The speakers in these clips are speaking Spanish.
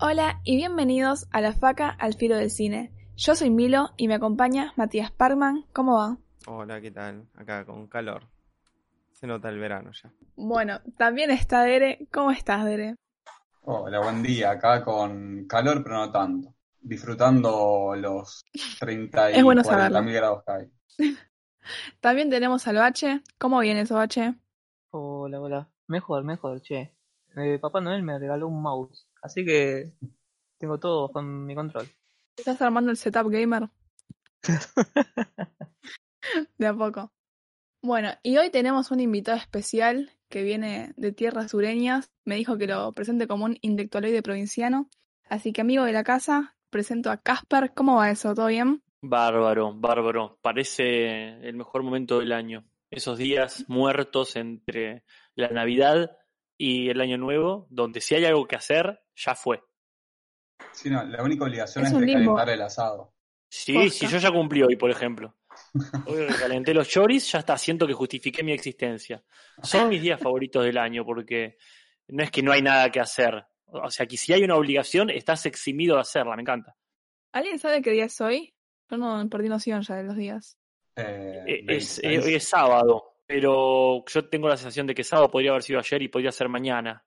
Hola y bienvenidos a La Faca al Filo del Cine. Yo soy Milo y me acompaña Matías Parman. ¿Cómo va? Hola, ¿qué tal? Acá con calor. Se nota el verano ya. Bueno, también está Dere. ¿Cómo estás, Dere? Hola, buen día. Acá con calor, pero no tanto. Disfrutando los 30 y bueno 40 saberlo. mil grados que hay. También tenemos al Bache. ¿Cómo viene eso, Bache? Hola, hola. Mejor, mejor, che. Eh, Papá Noel me regaló un mouse, así que tengo todo con mi control. ¿Estás armando el setup gamer? De a poco. Bueno, y hoy tenemos un invitado especial que viene de tierras sureñas. Me dijo que lo presente como un intelectualoide provinciano. Así que, amigo de la casa, presento a Casper. ¿Cómo va eso? ¿Todo bien? Bárbaro, bárbaro. Parece el mejor momento del año. Esos días muertos entre la Navidad y el Año Nuevo, donde si hay algo que hacer, ya fue. Sí, no, la única obligación Es es, recalentar el asado. Sí, sí, yo ya cumplí hoy, por ejemplo. Hoy recalenté los choris, ya está, siento que justifiqué mi existencia. Son mis días favoritos del año porque no es que no hay nada que hacer. O sea, que si hay una obligación, estás eximido de hacerla, me encanta. ¿Alguien sabe qué día es hoy? Yo no perdí noción ya de los días. Eh, Eh, Es, 26. eh, es sábado, pero yo tengo la sensación de que sábado podría haber sido ayer y podría ser mañana.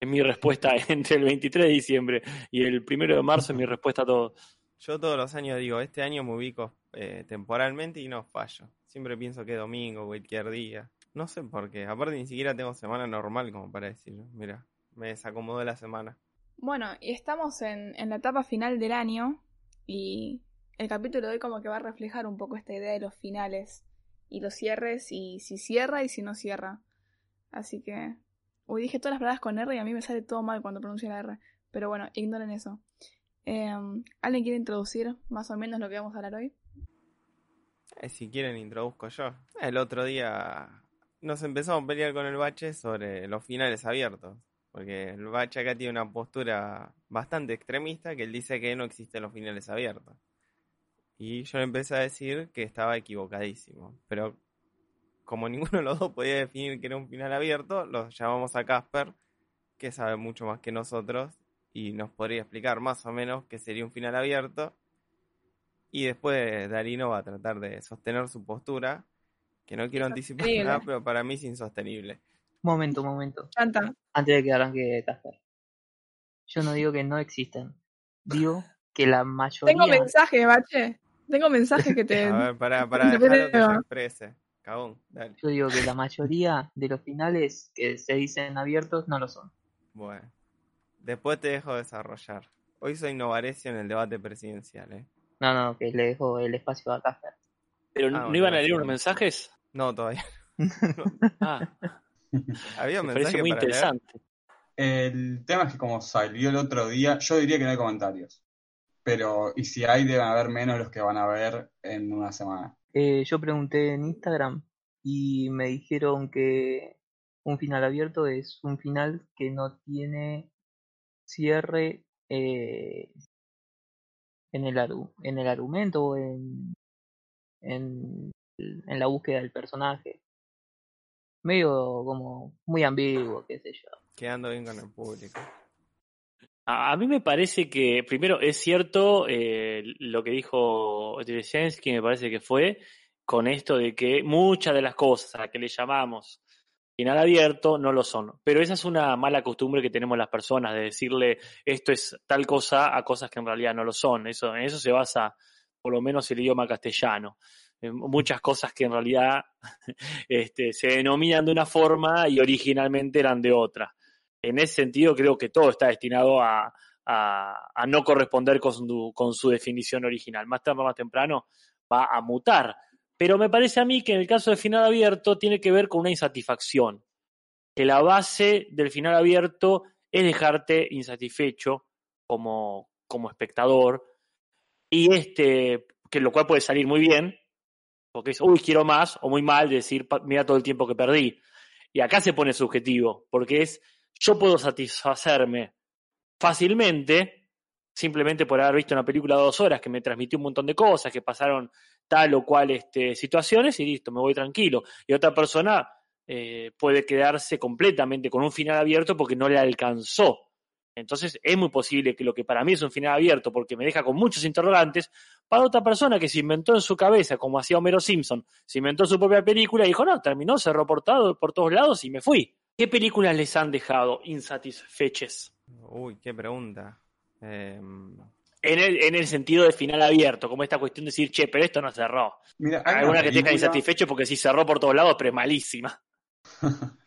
Es mi respuesta entre el 23 de diciembre y el 1 de marzo, es mi respuesta a todo. Yo todos los años digo, este año me ubico eh, temporalmente y no fallo. Siempre pienso que es domingo, cualquier día. No sé por qué. Aparte ni siquiera tengo semana normal como para decirlo. Mira, me desacomodó la semana. Bueno, y estamos en, en la etapa final del año y el capítulo de hoy como que va a reflejar un poco esta idea de los finales y los cierres y si cierra y si no cierra. Así que... Uy, dije todas las palabras con R y a mí me sale todo mal cuando pronuncio la R. Pero bueno, ignoren eso. Em, ¿Alguien quiere introducir más o menos lo que vamos a hablar hoy? Eh, si quieren introduzco yo. El otro día nos empezamos a pelear con el bache sobre los finales abiertos. Porque el bache acá tiene una postura bastante extremista que él dice que no existen los finales abiertos. Y yo le empecé a decir que estaba equivocadísimo. Pero como ninguno de los dos podía definir que era un final abierto, los llamamos a Casper, que sabe mucho más que nosotros y nos podría explicar más o menos qué sería un final abierto. Y después Darino va a tratar de sostener su postura, que no quiero anticipar nada, pero para mí es insostenible. Momento, momento. Antes de que arranque Casper. Yo no digo que no existen. Digo que la mayoría. Tengo mensajes, bache. Tengo mensajes que te... A ver, para, para te dejarlo que se exprese. Cagón, dale. Yo digo que la mayoría de los finales que se dicen abiertos no lo son. Bueno, después te dejo desarrollar. Hoy soy Novarecio en el debate presidencial, ¿eh? No, no, que le dejo el espacio a Casper. ¿Pero Ah, no bueno, iban a leer unos mensajes? No, todavía. Ah, Había me mensaje parece muy para leer. interesante. El tema es que como salió el otro día, yo diría que no hay comentarios. Pero, y si hay, deben haber menos los que van a ver en una semana. Eh, yo pregunté en Instagram y me dijeron que un final abierto es un final que no tiene cierre eh, en el en el argumento o en, en, en la búsqueda del personaje. Medio como muy ambiguo, qué sé yo. Quedando bien con el público. A a mí me parece que, primero, es cierto eh, lo que dijo Dresensky, me parece que fue, con esto de que muchas de las cosas a las que le llamamos final abierto no lo son. Pero esa es una mala costumbre que tenemos las personas, de decirle esto es tal cosa a cosas que en realidad no lo son. Eso, en eso se basa, por lo menos, el idioma castellano. En muchas cosas que en realidad este, se denominan de una forma y originalmente eran de otra en ese sentido creo que todo está destinado a, no corresponder con su, definición original. Más tarde más temprano va a mutar. Pero me parece a mí que en el caso de final abierto tiene que ver con una insatisfacción. Que la base del final abierto es dejarte insatisfecho como, como espectador. Y este, que lo cual puede salir muy bien, porque es, uy, quiero más, o muy mal, decir, "Pa- mira todo el tiempo que perdí. Y acá se pone subjetivo, porque es yo puedo satisfacerme fácilmente simplemente por haber visto una película de dos horas que me transmitió un montón de cosas, que pasaron tal o cual este, situaciones y listo, me voy tranquilo. Y otra persona eh, puede quedarse completamente con un final abierto porque no le alcanzó. Entonces es muy posible que lo que para mí es un final abierto porque me deja con muchos interrogantes, para otra persona que se inventó en su cabeza, como hacía Homero Simpson, se inventó su propia película y dijo, no, terminó, cerró portado por todos lados y me fui. ¿Qué películas les han dejado insatisfeches? Uy, qué pregunta. Eh, En el, en el sentido de final abierto, como esta cuestión de decir, che, pero esto no cerró. Mira, hay Alguna que te deja película- insatisfecho porque sí cerró por todos lados, pero es malísima.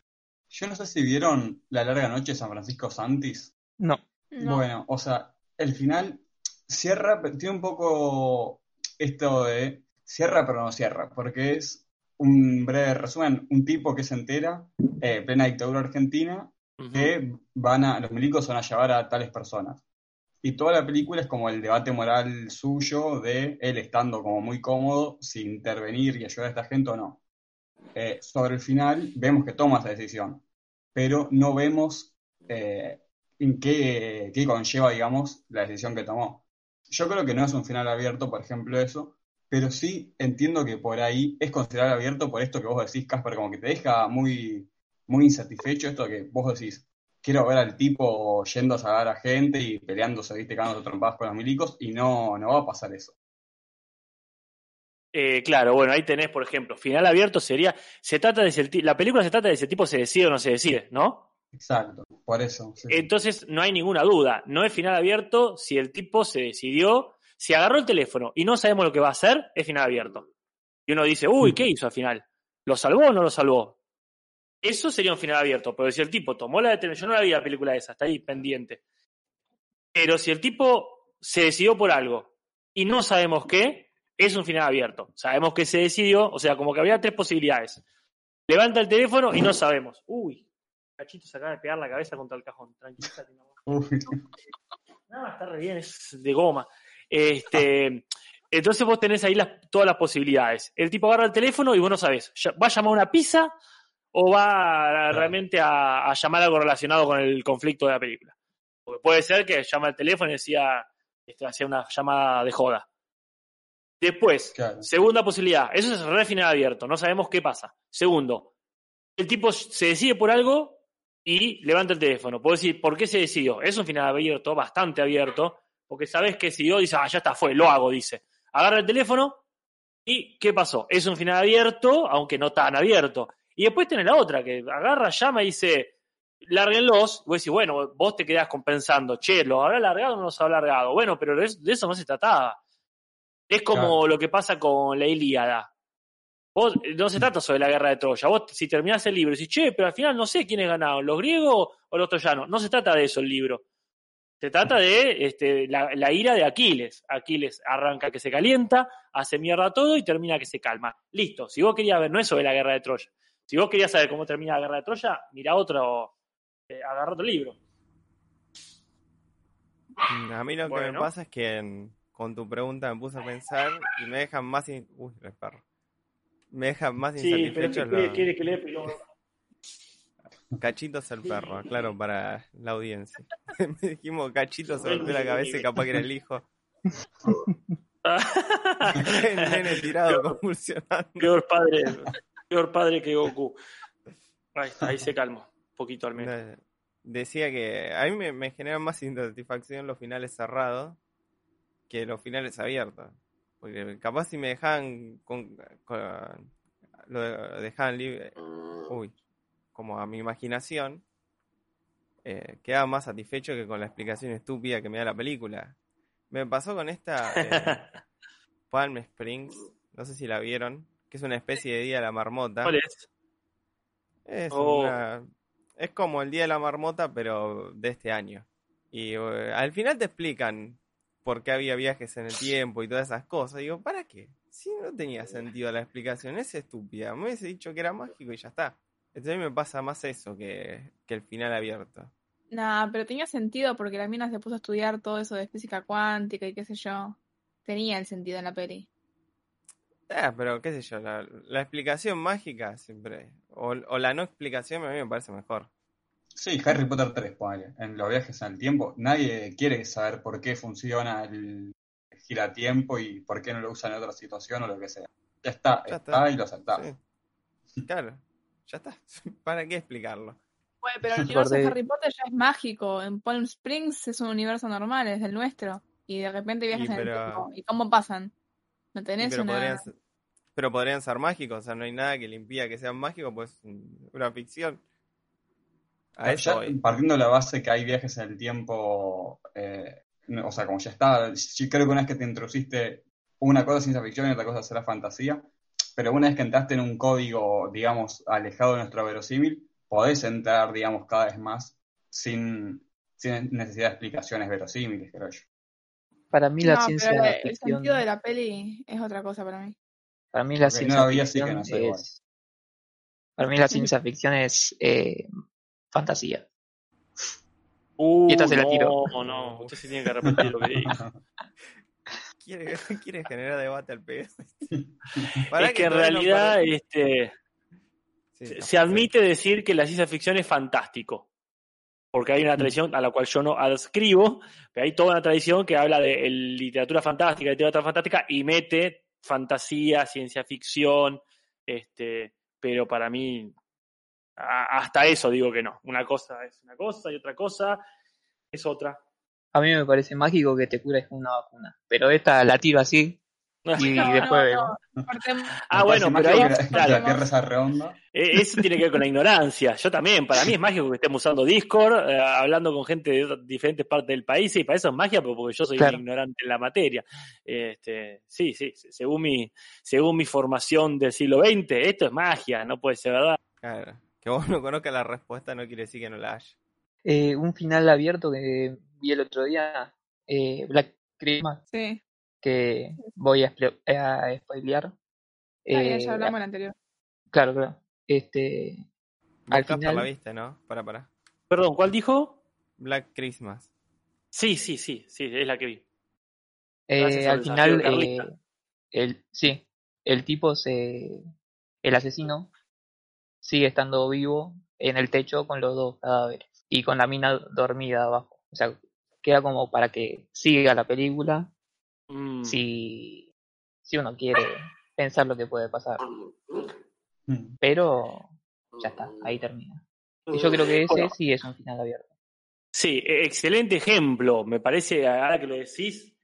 Yo no sé si vieron La larga noche de San Francisco Santis. No. No. Bueno, o sea, el final cierra, pero tiene un poco esto de cierra pero no cierra, porque es un breve resumen, un tipo que se entera, eh, plena dictadura argentina, que van a, los milicos van a llevar a tales personas. Y toda la película es como el debate moral suyo de él estando como muy cómodo, si intervenir y ayudar a esta gente o no. Eh, sobre el final vemos que toma esa decisión, pero no vemos eh, en qué, qué conlleva, digamos, la decisión que tomó. Yo creo que no es un final abierto, por ejemplo, eso, pero sí entiendo que por ahí es considerado abierto por esto que vos decís, Casper, como que te deja muy, muy insatisfecho esto que vos decís, quiero ver al tipo yendo a sacar a gente y peleándose, viste, cagándose a trompadas con los milicos, y no, no va a pasar eso. Eh, claro, bueno, ahí tenés, por ejemplo, final abierto sería, se trata de si el ti- la película se trata de si el tipo se decide o no se decide, ¿no? Exacto, por eso. sí, sí. Entonces no hay ninguna duda, no es final abierto si el tipo se decidió, si agarró el teléfono y no sabemos lo que va a hacer, es final abierto. Y uno dice, uy, ¿qué hizo al final? ¿Lo salvó o no lo salvó? Eso sería un final abierto, pero si el tipo tomó la determinación, yo no la vi la película esa, está ahí pendiente. Pero si el tipo se decidió por algo y no sabemos qué, es un final abierto. Sabemos que se decidió, o sea, como que había tres posibilidades. Levanta el teléfono y no sabemos. Uy, cachito se acaba de pegar la cabeza contra el cajón. Tranquilízate. Uy, No, está re bien, es de goma. Este, entonces vos tenés ahí las- todas las posibilidades. El tipo agarra el teléfono y vos no sabés, ¿va a llamar una pizza o va realmente a, a llamar algo relacionado con el conflicto de la película? Porque puede ser que llama el teléfono y decía, este, hacía una llamada de joda. Después, Claro. segunda posibilidad, eso es re final abierto, no sabemos qué pasa. Segundo, el tipo se decide por algo y levanta el teléfono. Puedo decir, ¿por qué se decidió? Es un final abierto, bastante abierto, porque sabes que si yo dice, ah, ya está, fue, lo hago, dice. Agarra el teléfono y ¿qué pasó? Es un final abierto, aunque no tan abierto. Y después tenés la otra, que agarra, llama y dice, lárguenlos. Y vos decís, bueno, vos te quedás compensando, che, ¿lo habrá largado o no los habrá largado? Bueno, pero de eso, de eso no se trataba. Es como Claro. lo que pasa con la Ilíada. Vos, no se trata sobre la guerra de Troya. Vos, si terminás el libro, decís, che, pero al final no sé quiénes ganaron, los griegos o los troyanos. No se trata de eso el libro. Se trata de este, la, la ira de Aquiles. Aquiles arranca que se calienta, hace mierda todo y termina que se calma. Listo. Si vos querías ver, no es sobre la guerra de Troya. Si vos querías saber cómo termina la guerra de Troya, mira otro, eh, agarra otro libro. A mí lo que me pasa es que en- con tu pregunta me puse a pensar y me dejan más... in- Uy, el perro. Me dejan más insatisfechos los... quiere que le pero... Cachitos el perro, aclaro para la audiencia. me dijimos Cachito se golpeó la cabeza y capaz que era el hijo. el nene tirado convulsionando. peor padre, peor padre que Goku. Ahí está, ahí se calmó. Un poquito al menos. No, Decía que a mí me, me generan más insatisfacción los finales cerrados que los finales abiertos. Porque capaz si me dejaban con, con- lo de- dejaban libre, uy, como a mi imaginación, eh, quedaba más satisfecho que con la explicación estúpida que me da la película. Me pasó con esta eh, Palm Springs, no sé si la vieron, que es una especie de Día de la Marmota. ¿Cuál es? Es, Oh. una- es como el Día de la Marmota, pero de este año. Y eh, al final te explican por qué había viajes en el tiempo y todas esas cosas. Digo, ¿para qué? Si no tenía sentido la explicación, es estúpida. Me hubiese dicho que era mágico y ya está. Entonces a mí me pasa más eso que, que el final abierto. Nah, pero tenía sentido porque la mina se puso a estudiar todo eso de física cuántica y qué sé yo. Tenía el sentido en la peli. Ah, pero qué sé yo, la, la explicación mágica siempre, o, o la no explicación a mí me parece mejor. Sí, Harry Potter 3, ponele. En los viajes en el tiempo, nadie quiere saber por qué funciona el giratiempo y por qué no lo usan en otra situación o lo que sea. Ya está, Ya está, está. y lo aceptás. Sí. Claro, ya está. ¿Para qué explicarlo? Bueno, pero el universo de Harry Potter ya es mágico. En Palm Springs es un universo normal, es el nuestro. Y de repente viajas Y en el tiempo. ¿Y cómo pasan? No tenés pero, una... podrían pero podrían ser mágicos, o sea, no hay nada que le impida que sean mágicos, pues mm, una ficción. A Ya partiendo de la base que hay viajes en el tiempo, eh, no, o sea, como ya está, yo creo que una vez que te introduciste una cosa es ciencia ficción y otra cosa será fantasía, pero una vez que entraste en un código, digamos, alejado de nuestro verosímil, podés entrar, digamos, cada vez más sin, sin necesidad de explicaciones verosímiles, creo yo. Para mí la No, ciencia pero el ficción, sentido de la peli es otra cosa para mí. Para mí la no ciencia ficción no sé igual. es, para mí la ciencia ficción es eh, fantasía. Uh, Y esta se la no, tiro. no, usted se tiene que repetir lo que dijo. Quiere, quiere generar debate al pedo. Es que en no realidad este, Sí, se- no, se sí. admite decir que la ciencia ficción es fantástico. Porque hay una tradición a la cual yo no adscribo, pero hay toda una tradición que habla de literatura fantástica, literatura fantástica, y mete fantasía, ciencia ficción, este, pero para mí, a- hasta eso digo que no. Una cosa es una cosa y otra cosa es otra. A mí me parece mágico que te cures con una vacuna, pero esta la tiro así y No, después no. Ah, bueno, pero ahí, claro, la Tierra sea redonda. Eh, Eso tiene que ver con la ignorancia. Yo también, para mí es mágico que estemos usando Discord, eh, hablando con gente de diferentes partes del país, y para eso es magia, porque yo soy Claro. ignorante en la materia. Este, sí, sí, según mi, según mi formación del siglo XX, esto es magia, no puede ser verdad. Claro. Que vos no conozcas la respuesta no quiere decir que no la haya. Eh, un final abierto que vi el otro día, eh, Black Christmas, Sí, que voy a, esple- a spoilear. Ah, ya, Eh, ya hablamos en el anterior. Claro, claro. Este, Al final- la viste, ¿no? Para, para. Perdón, ¿cuál dijo? Black Christmas. Sí, sí, sí, sí, es la que vi. eh, al final, eh, el, sí, el tipo se, el asesino sigue estando vivo en el techo con los dos cadáveres y con la mina dormida abajo. O sea, queda como para que siga la película Mm. si, si uno quiere pensar lo que puede pasar. Mm. Pero ya está, ahí termina. Y yo creo que ese Bueno, sí es un final abierto. Sí, e- excelente ejemplo. Me parece, ahora que lo decís,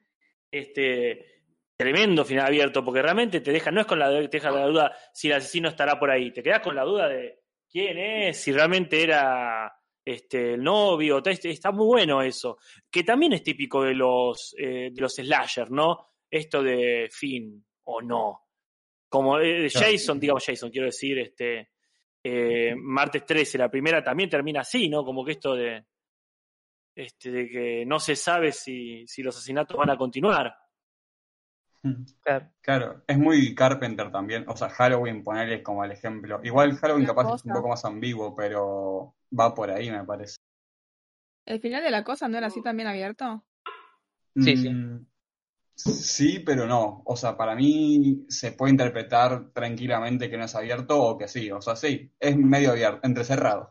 este tremendo final abierto, porque realmente te deja, no es con la, te deja la duda si el asesino estará por ahí, te quedas con la duda de quién es, si realmente era este el novio, te- está muy bueno eso. Que también es típico de los eh, de los slasher, ¿no? Esto de fin o no. Como eh. Jason, digamos Jason, quiero decir, este eh, martes 13, la primera también termina así, ¿no? Como que esto de este, de que no se sabe si, si los asesinatos van a continuar. Claro. Claro, es muy Carpenter también. O sea, Halloween, ponerle como el ejemplo. Igual Halloween Una capaz es un poco más ambiguo, pero va por ahí, me parece. ¿El final de la cosa no era así también abierto? Sí, sí. Mm, Sí, pero no. O sea, para mí se puede interpretar tranquilamente que no es abierto o que sí. O sea, sí, es medio abierto, entrecerrado.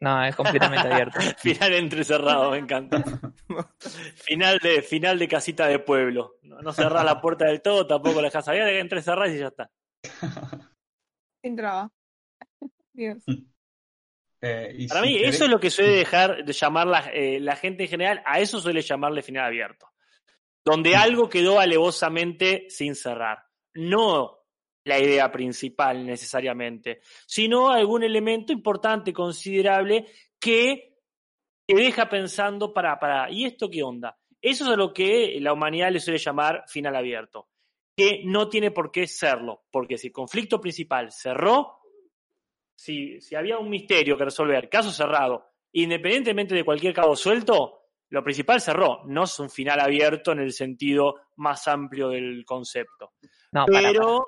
No, es completamente abierto. Final entrecerrado, me encanta. final de final de casita de pueblo. No, no cerrás la puerta del todo, tampoco la dejas abierta, que entrecerrás y ya está. Sin traba. Dios. Eh, y Para si mí, querés- eso es lo que suele dejar de llamar la, eh, la gente en general, a eso suele llamarle final abierto. Donde algo quedó alevosamente sin cerrar. No la idea principal necesariamente, sino algún elemento importante, considerable, que te deja pensando para, para, ¿y esto qué onda? Eso es a lo que la humanidad le suele llamar final abierto, que no tiene por qué serlo, porque si el conflicto principal cerró, si, si había un misterio que resolver, caso cerrado, independientemente de cualquier cabo suelto, lo principal cerró, no es un final abierto en el sentido más amplio del concepto. No, para, Pero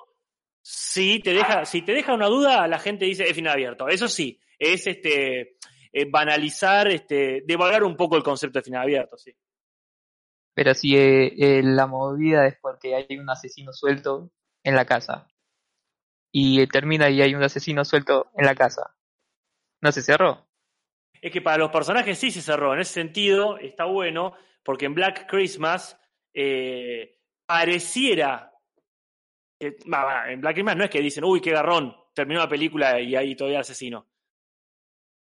si te deja, si te deja una duda, la gente dice es final abierto. Eso sí, es este eh, banalizar, este, devagar un poco el concepto de final abierto, sí. Pero si eh, eh, la movida es porque hay un asesino suelto en la casa y termina y hay un asesino suelto en la casa, ¿no se cerró? es que para los personajes sí se cerró. En ese sentido, está bueno, porque en Black Christmas eh, pareciera. que- en Black Christmas no es que dicen, uy, qué garrón, terminó la película y ahí todavía el asesino.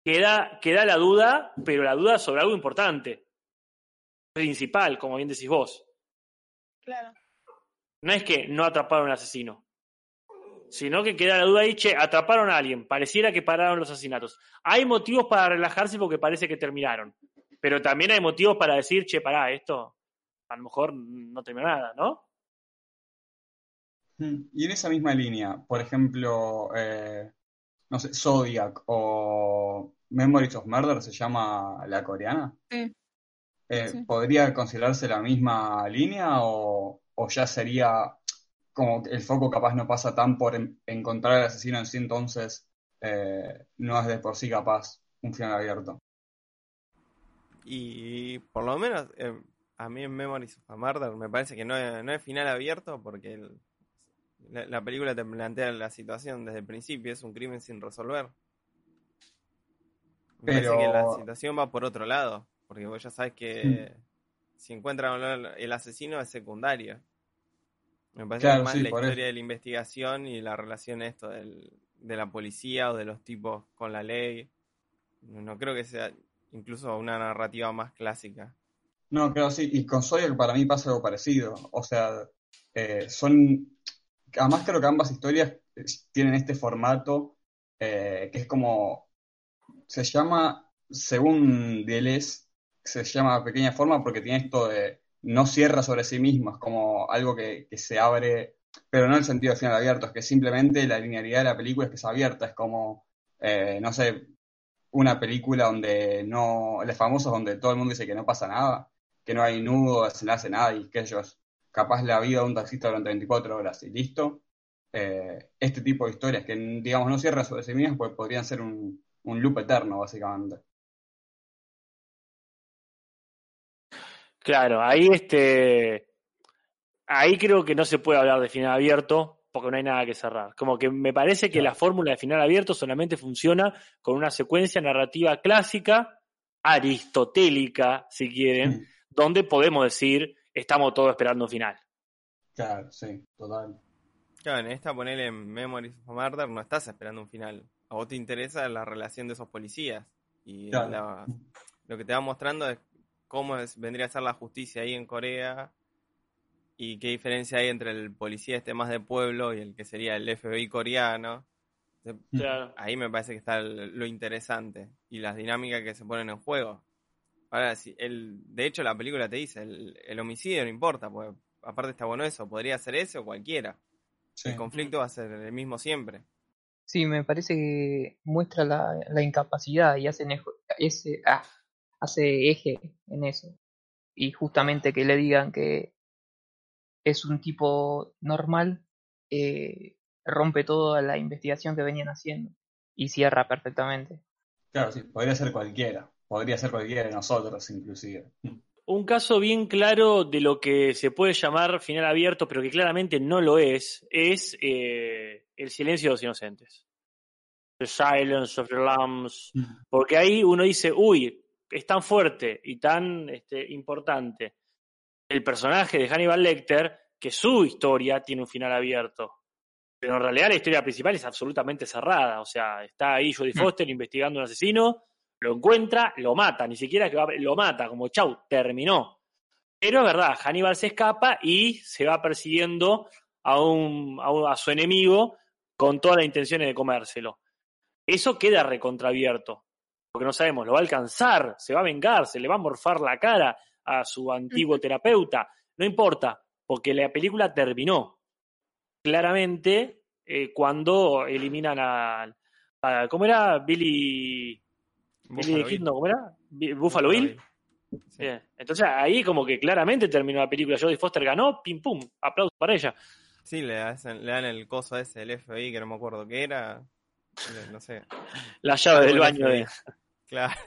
Queda, queda la duda, pero la duda sobre algo importante. Principal, como bien decís vos. Claro. No es que no atraparon al asesino, sino que queda la duda ahí, che, atraparon a alguien, pareciera que pararon los asesinatos. Hay motivos para relajarse porque parece que terminaron, pero también hay motivos para decir, che, pará, esto a lo mejor no terminó nada, ¿no? Mm, Y en esa misma línea, por ejemplo, eh, no sé, Zodiac o Memories of Murder se llama la coreana. Sí. Eh, Sí. ¿podría considerarse la misma línea o, o ya sería como el foco capaz no pasa tan por en- encontrar al asesino en sí, entonces eh, no es de por sí capaz un final abierto? Y por lo menos eh, a mí en Memories of a Murder me parece que no es, no es final abierto porque el- la, la película te plantea la situación desde el principio, es un crimen sin resolver. Me parece que la situación va por otro lado, porque vos ya sabes que si encuentran el asesino es secundario. Me parece Claro, más sí, la historia eso. de la investigación y la relación esto del, de la policía o de los tipos con la ley. No, creo que sea incluso una narrativa más clásica. No, creo sí, y con Zodiac para mí pasa algo parecido. O sea, eh, son. Además, creo que ambas historias eh, tienen este formato eh, que es como. Se llama, según Deleuze, se llama pequeña forma porque tiene esto de no cierra sobre sí mismo, es como algo que, se abre, pero no en el sentido final abierto, es que simplemente la linealidad de la película es que es abierta, es como, eh, no sé, una película donde no, las famosas donde todo el mundo dice que no pasa nada, que no hay nudo, desenlace, nada, y que ellos, capaz la vida de un taxista durante 24 horas y listo. Eh, este tipo de historias que, digamos, no cierran sobre sí mismas, pues podrían ser un, un loop eterno, básicamente. Claro, ahí este. Ahí creo que no se puede hablar de final abierto porque no hay nada que cerrar. Como que me parece que Claro. la fórmula de final abierto solamente funciona con una secuencia narrativa clásica, aristotélica, si quieren, Mm, donde podemos decir estamos todos esperando un final. Claro, sí, total. Claro, en esta ponele en Memories of Murder no estás esperando un final. A vos te interesa la relación de esos policías. Y Claro. la- lo que te va mostrando es cómo es- vendría a ser la justicia ahí en Corea y qué diferencia hay entre el policía este más de pueblo y el que sería el FBI coreano. Claro. Ahí me parece que está lo interesante y las dinámicas que se ponen en juego. Ahora, si el, de hecho la película te dice, el, el homicidio no importa, porque aparte está bueno eso, podría ser ese o cualquiera. Sí. El conflicto va a ser el mismo siempre. Sí, me parece que muestra la, la incapacidad y hace, eje- ese, ah, hace eje en eso. Y justamente que le digan que es un tipo normal, eh, rompe toda la investigación que venían haciendo y cierra perfectamente. Claro, sí, podría ser cualquiera. Podría ser cualquiera de nosotros, inclusive. Un caso bien claro de lo que se puede llamar final abierto, pero que claramente no lo es, es eh, El silencio de los inocentes. The Silence of the Lambs. Porque ahí uno dice, uy, es tan fuerte y tan este, importante el personaje de Hannibal Lecter que su historia tiene un final abierto. Pero en realidad la historia principal es absolutamente cerrada. O sea, está ahí Jodie Mm. Foster investigando a un asesino, lo encuentra, lo mata, ni siquiera que va, lo mata, como chau, terminó. Pero es verdad, Hannibal se escapa y se va persiguiendo a, un, a, un- a su enemigo con todas las intenciones de comérselo. Eso queda recontraabierto, porque no sabemos, lo va a alcanzar, se va a vengar, se le va a morfar la cara a su antiguo terapeuta, no importa, porque la película terminó claramente eh, cuando eliminan a, a- ¿cómo era? Billy, Billy Buffalo the Kid, Bill. no, ¿cómo era? Bi- Buffalo Bill. Sí. Bien. Entonces ahí como que claramente terminó la película. Jodie Foster ganó, pim pum, aplausos para ella. Sí, le, hacen- le dan el coso ese, el FBI, que no me acuerdo qué era. No sé. La llave del del baño de. Claro.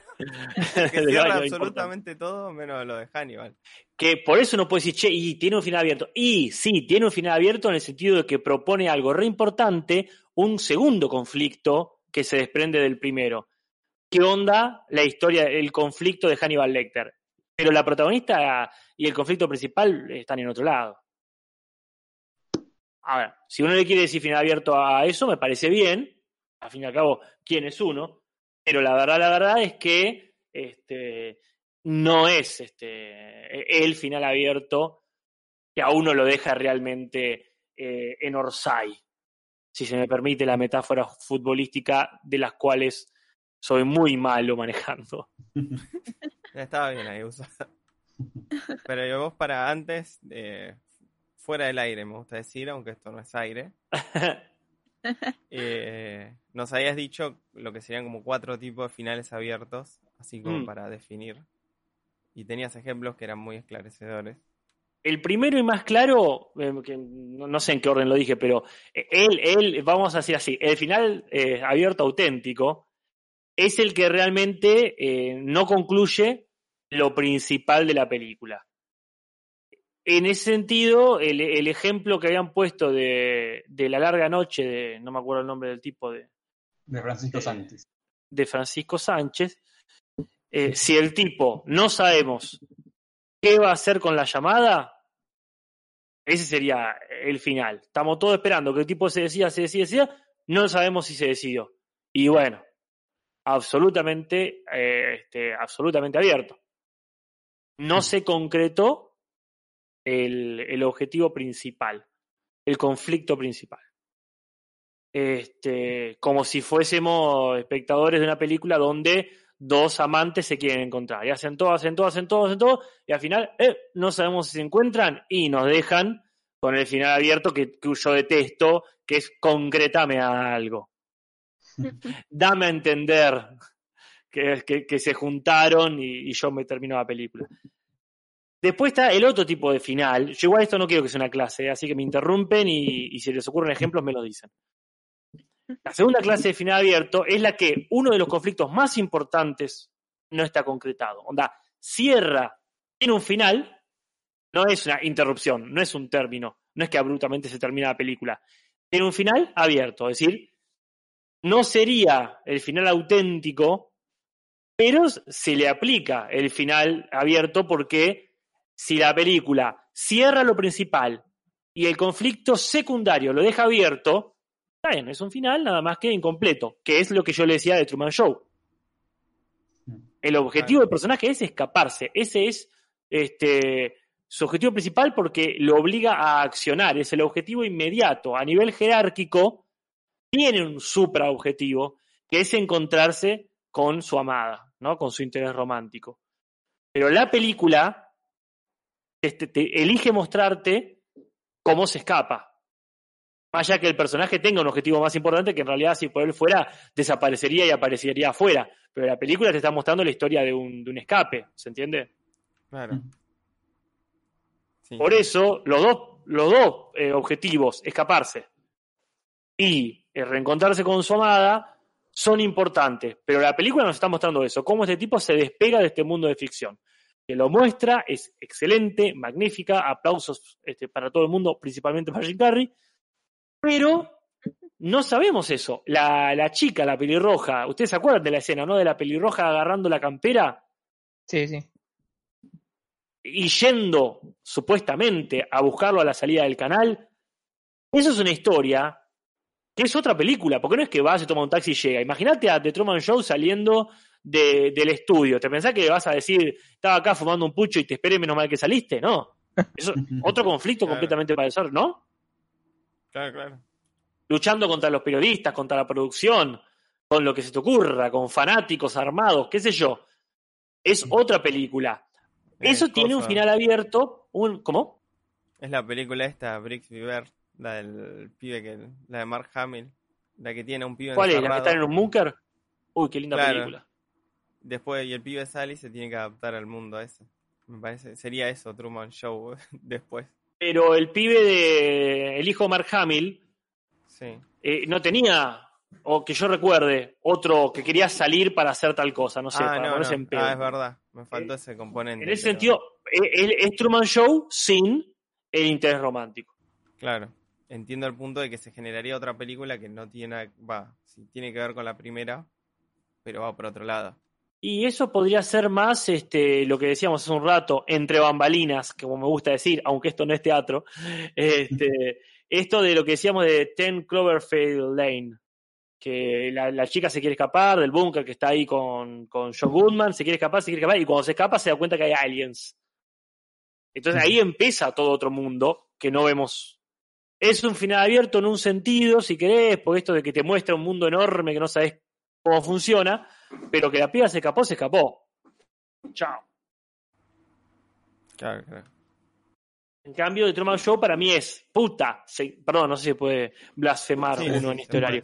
Que cierra importante. absolutamente todo menos lo de Hannibal. Que por eso no puede decir, che, y tiene un final abierto. Y sí, tiene un final abierto en el sentido de que propone algo re importante, un segundo conflicto que se desprende del primero. qué onda la historia, el conflicto de Hannibal Lecter. Pero la protagonista y el conflicto principal están en otro lado. Ahora, si uno le quiere decir final abierto a eso, me parece bien. Al fin y al cabo, ¿quién es uno? Pero la verdad, la verdad es que este, no es este, el final abierto que a uno lo deja realmente eh, en Orsay, si se me permite la metáfora futbolística de las cuales soy muy malo manejando. Estaba bien ahí usado. Pero yo vos para antes, eh, fuera del aire, me gusta decir, aunque esto no es aire. Eh, nos habías dicho lo que serían como cuatro tipos de finales abiertos, así como Mm. para definir. Y tenías ejemplos que eran muy esclarecedores. El primero y más claro, eh, que no, no sé en qué orden lo dije, pero él, él, vamos a decir así, el final eh, abierto auténtico es el que realmente no concluye lo principal de la película. En ese sentido, el, el ejemplo que habían puesto de, de la larga noche, de, no me acuerdo el nombre del tipo, de, De Francisco Sánchez. de Francisco Sánchez, eh, si el tipo no sabemos qué va a hacer con la llamada, ese sería el final. Estamos todos esperando que el tipo se decida, se decida, se decida, no sabemos si se decidió. Y bueno, absolutamente, eh, este, absolutamente abierto. No se concretó el, el objetivo principal, el conflicto principal este, como si fuésemos espectadores de una película donde dos amantes se quieren encontrar. Y hacen todo, hacen todo, hacen todo, hacen todo, y al final eh, no sabemos si se encuentran y nos dejan con el final abierto que, que yo detesto, que es concretame a algo. Dame a entender que, que- que se juntaron y, y yo me termino la película. Después está el otro tipo de final. Yo igual esto no quiero que sea una clase, así que me interrumpen y, y si les ocurren ejemplos me lo dicen. La segunda clase de final abierto es la que uno de los conflictos más importantes no está concretado. Onda, cierra, tiene un final, no es una interrupción, no es un término, no es que abruptamente se termina la película. Tiene un final abierto, es decir, no sería el final auténtico, pero se le aplica el final abierto porque si la película cierra lo principal y el conflicto secundario lo deja abierto, Está bien, es un final nada más que incompleto, que es lo que yo le decía de Truman Show. El objetivo del personaje es escaparse, ese es este, su objetivo principal porque lo obliga a accionar, es el objetivo inmediato. A nivel jerárquico, tiene un supraobjetivo, que es encontrarse con su amada, ¿no? con su interés romántico. Pero la película este, te elige mostrarte cómo se escapa. Más allá que el personaje tenga un objetivo más importante que en realidad si por él fuera desaparecería y aparecería afuera. Pero la película te está mostrando la historia de un, de un escape, ¿se entiende? Claro. Sí, Por eso los dos, los dos eh, objetivos, escaparse y eh, reencontrarse con su amada, son importantes. Pero la película nos está mostrando eso, cómo este tipo se despega de este mundo de ficción. Que lo muestra, es excelente, magnífica, aplausos este, para todo el mundo, principalmente para Jim Carrey. Pero no sabemos eso. La, la chica, la pelirroja, ustedes se acuerdan de la escena, ¿no? De la pelirroja agarrando la campera Sí, sí. y yendo supuestamente a buscarlo a la salida del canal. Eso es una historia que es otra película, porque no es que va, se toma un taxi y llega. Imagínate a The Truman Show saliendo de- del estudio. ¿Te pensás que vas a decir, estaba acá fumando un pucho y te esperé menos mal que saliste? No. Eso, otro conflicto Claro. completamente para eso, ¿no? Claro, claro. luchando contra los periodistas, contra la producción, con lo que se te ocurra, con fanáticos armados, qué sé yo. Es otra película. Eso tiene un final abierto, un ¿cómo? Es la película esta, Bricks Bear, la del pibe que. La de Mark Hamill. La que tiene un pibe ¿Cuál es? ¿La que está en un búnker? Uy, qué linda Claro. película. Después, y el pibe sale y se tiene que adaptar al mundo ese. Me parece, sería eso, Truman Show, después. Pero el pibe de el hijo Mark Hamill Sí. eh, no tenía, o que yo recuerde, otro que quería salir para hacer tal cosa, no sé, ah, para no, ponerse no. en pedo. Ah, es verdad. Me faltó ese componente. en ese pero- sentido, eh, es Truman Show sin el interés romántico. Claro. Entiendo el punto de que se generaría otra película que no tiene. Va, si tiene que ver con la primera. pero va por otro lado. Y eso podría ser más este, lo que decíamos hace un rato, entre bambalinas, como me gusta decir, aunque esto no es teatro. Este, esto de lo que decíamos de Ten Cloverfield Lane, que la, la chica se quiere escapar del búnker que está ahí con, con John Goodman, se quiere escapar, se quiere escapar, y cuando se escapa se da cuenta que hay aliens. Entonces ahí empieza todo otro mundo que no vemos. Es un final abierto en un sentido, si querés, por esto de que te muestra un mundo enorme que no sabes cómo funciona, pero que la piba se escapó, se escapó. Chao. Claro, claro. En cambio, The Truman Show para mí es puta. se- perdón, no sé si se puede blasfemar Sí, uno en este horario.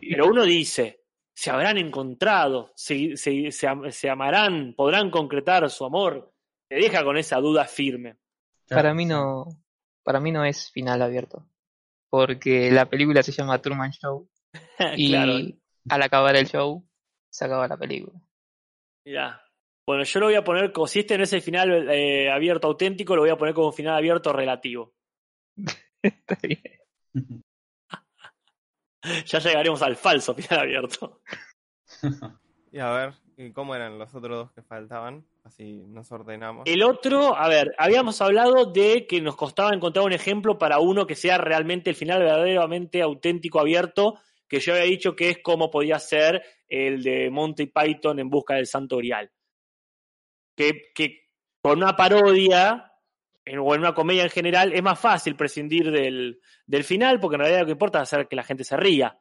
Pero uno dice, se habrán encontrado, se, se- se amarán, podrán concretar su amor. Te deja con esa duda firme. Para mí no, para mí no es final abierto. Porque la película se llama Truman Show y claro, al acabar el show se acaba la película. mirá. Bueno, yo lo voy a poner, como si este no es el final eh, abierto auténtico, lo voy a poner como final abierto relativo. Está bien. Ya llegaremos al falso final abierto. Y a ver, ¿y ¿cómo eran los otros dos que faltaban? Así nos ordenamos. El otro, a ver, habíamos hablado de que nos costaba encontrar un ejemplo para uno que sea realmente el final verdaderamente auténtico, abierto, que yo había dicho que es como podía ser el de Monty Python en busca del Santo Grial. Que, que con una parodia en- o en una comedia en general es más fácil prescindir del, del final, porque en realidad lo que importa es hacer que la gente se ría.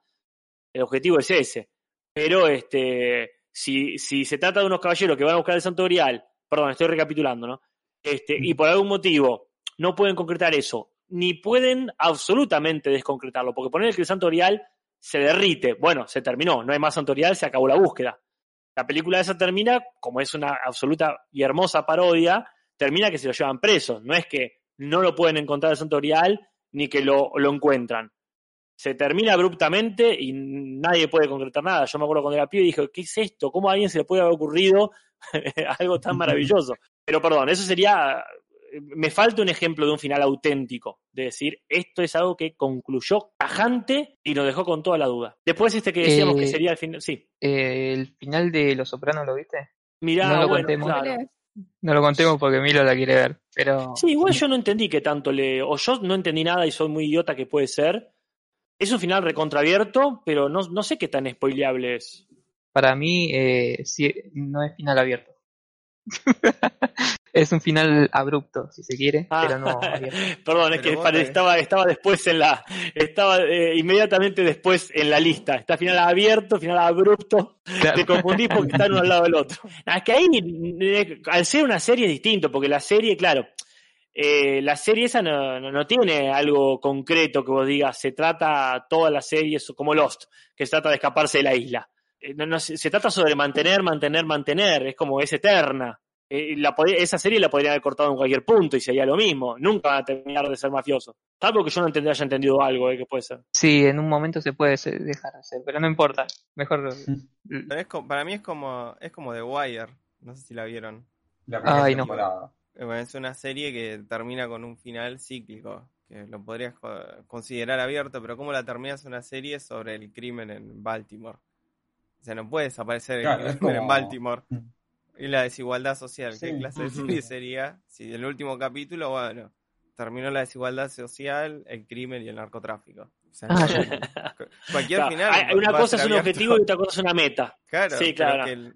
El objetivo es ese. Pero este, si, si se trata de unos caballeros que van a buscar el Santo Grial, perdón, estoy recapitulando, ¿no? Este, y por algún motivo no pueden concretar eso, ni pueden absolutamente desconcretarlo, porque poner que el Santo Grial se derrite, bueno, se terminó, no hay más Santo Grial, se acabó la búsqueda. La película esa termina, como es una absoluta y hermosa parodia, termina que se lo llevan preso. No es que no lo pueden encontrar el Santo Grial ni que lo, lo encuentran. Se termina abruptamente y nadie puede concretar nada. Yo me acuerdo cuando era pibe y dije, ¿qué es esto? ¿Cómo a alguien se le puede haber ocurrido algo tan maravilloso? Pero perdón, eso sería. Me falta un ejemplo de un final auténtico, de decir, esto es algo que concluyó tajante y nos dejó con toda la duda. Después este que decíamos que Eh, sería el final. Sí, Eh, el final de Los Sopranos, ¿lo viste? mirá, no lo bueno, contemos. claro. No lo contemos porque Milo la quiere ver, pero Sí, igual yo no entendí que tanto le. O yo no entendí nada y soy muy idiota que puede ser. Es un final recontraabierto, pero no, no sé qué tan spoileable es. para mí eh, sí, no es final abierto. es un final abrupto, si se quiere, Ah, pero no. Perdón, es Pero que estaba, estaba después en la. Estaba eh, inmediatamente después en la lista. Está final abierto, final abrupto. Te confundís porque están uno al lado del otro. Es que ahí, eh, al ser una serie es distinto, porque la serie, claro, eh, la serie esa no, no, no tiene algo concreto que vos digas, se trata toda la serie eso, como Lost, que se trata de escaparse de la isla. Eh, no, no, se, se trata sobre mantener, mantener, mantener, es como es eterna. Eh, la esa serie la podrían haber cortado en cualquier punto y sería lo mismo. Nunca van a terminar de ser mafiosos. Salvo que yo no entendí, haya entendido algo, eh, que puede ser. Sí, en un momento se puede dejar hacer, pero no importa. Mejor. Pero es para mí es como, es como The Wire. No sé si la vieron. La primera Ay, no. temporada. Eh, Es una serie que termina con un final cíclico, que lo podrías co- considerar abierto, pero ¿cómo la terminas una serie sobre el crimen en Baltimore? O sea, no puede desaparecer el Claro, crimen en Baltimore. Y la desigualdad social, ¿qué clase de serie sería? Si en el último capítulo, bueno, terminó la desigualdad social, el crimen y el narcotráfico. O sea, Ah, cualquier Claro, final. hay- una cosa es un abierto. objetivo y otra cosa es una meta. Claro, Sí, claro. que el-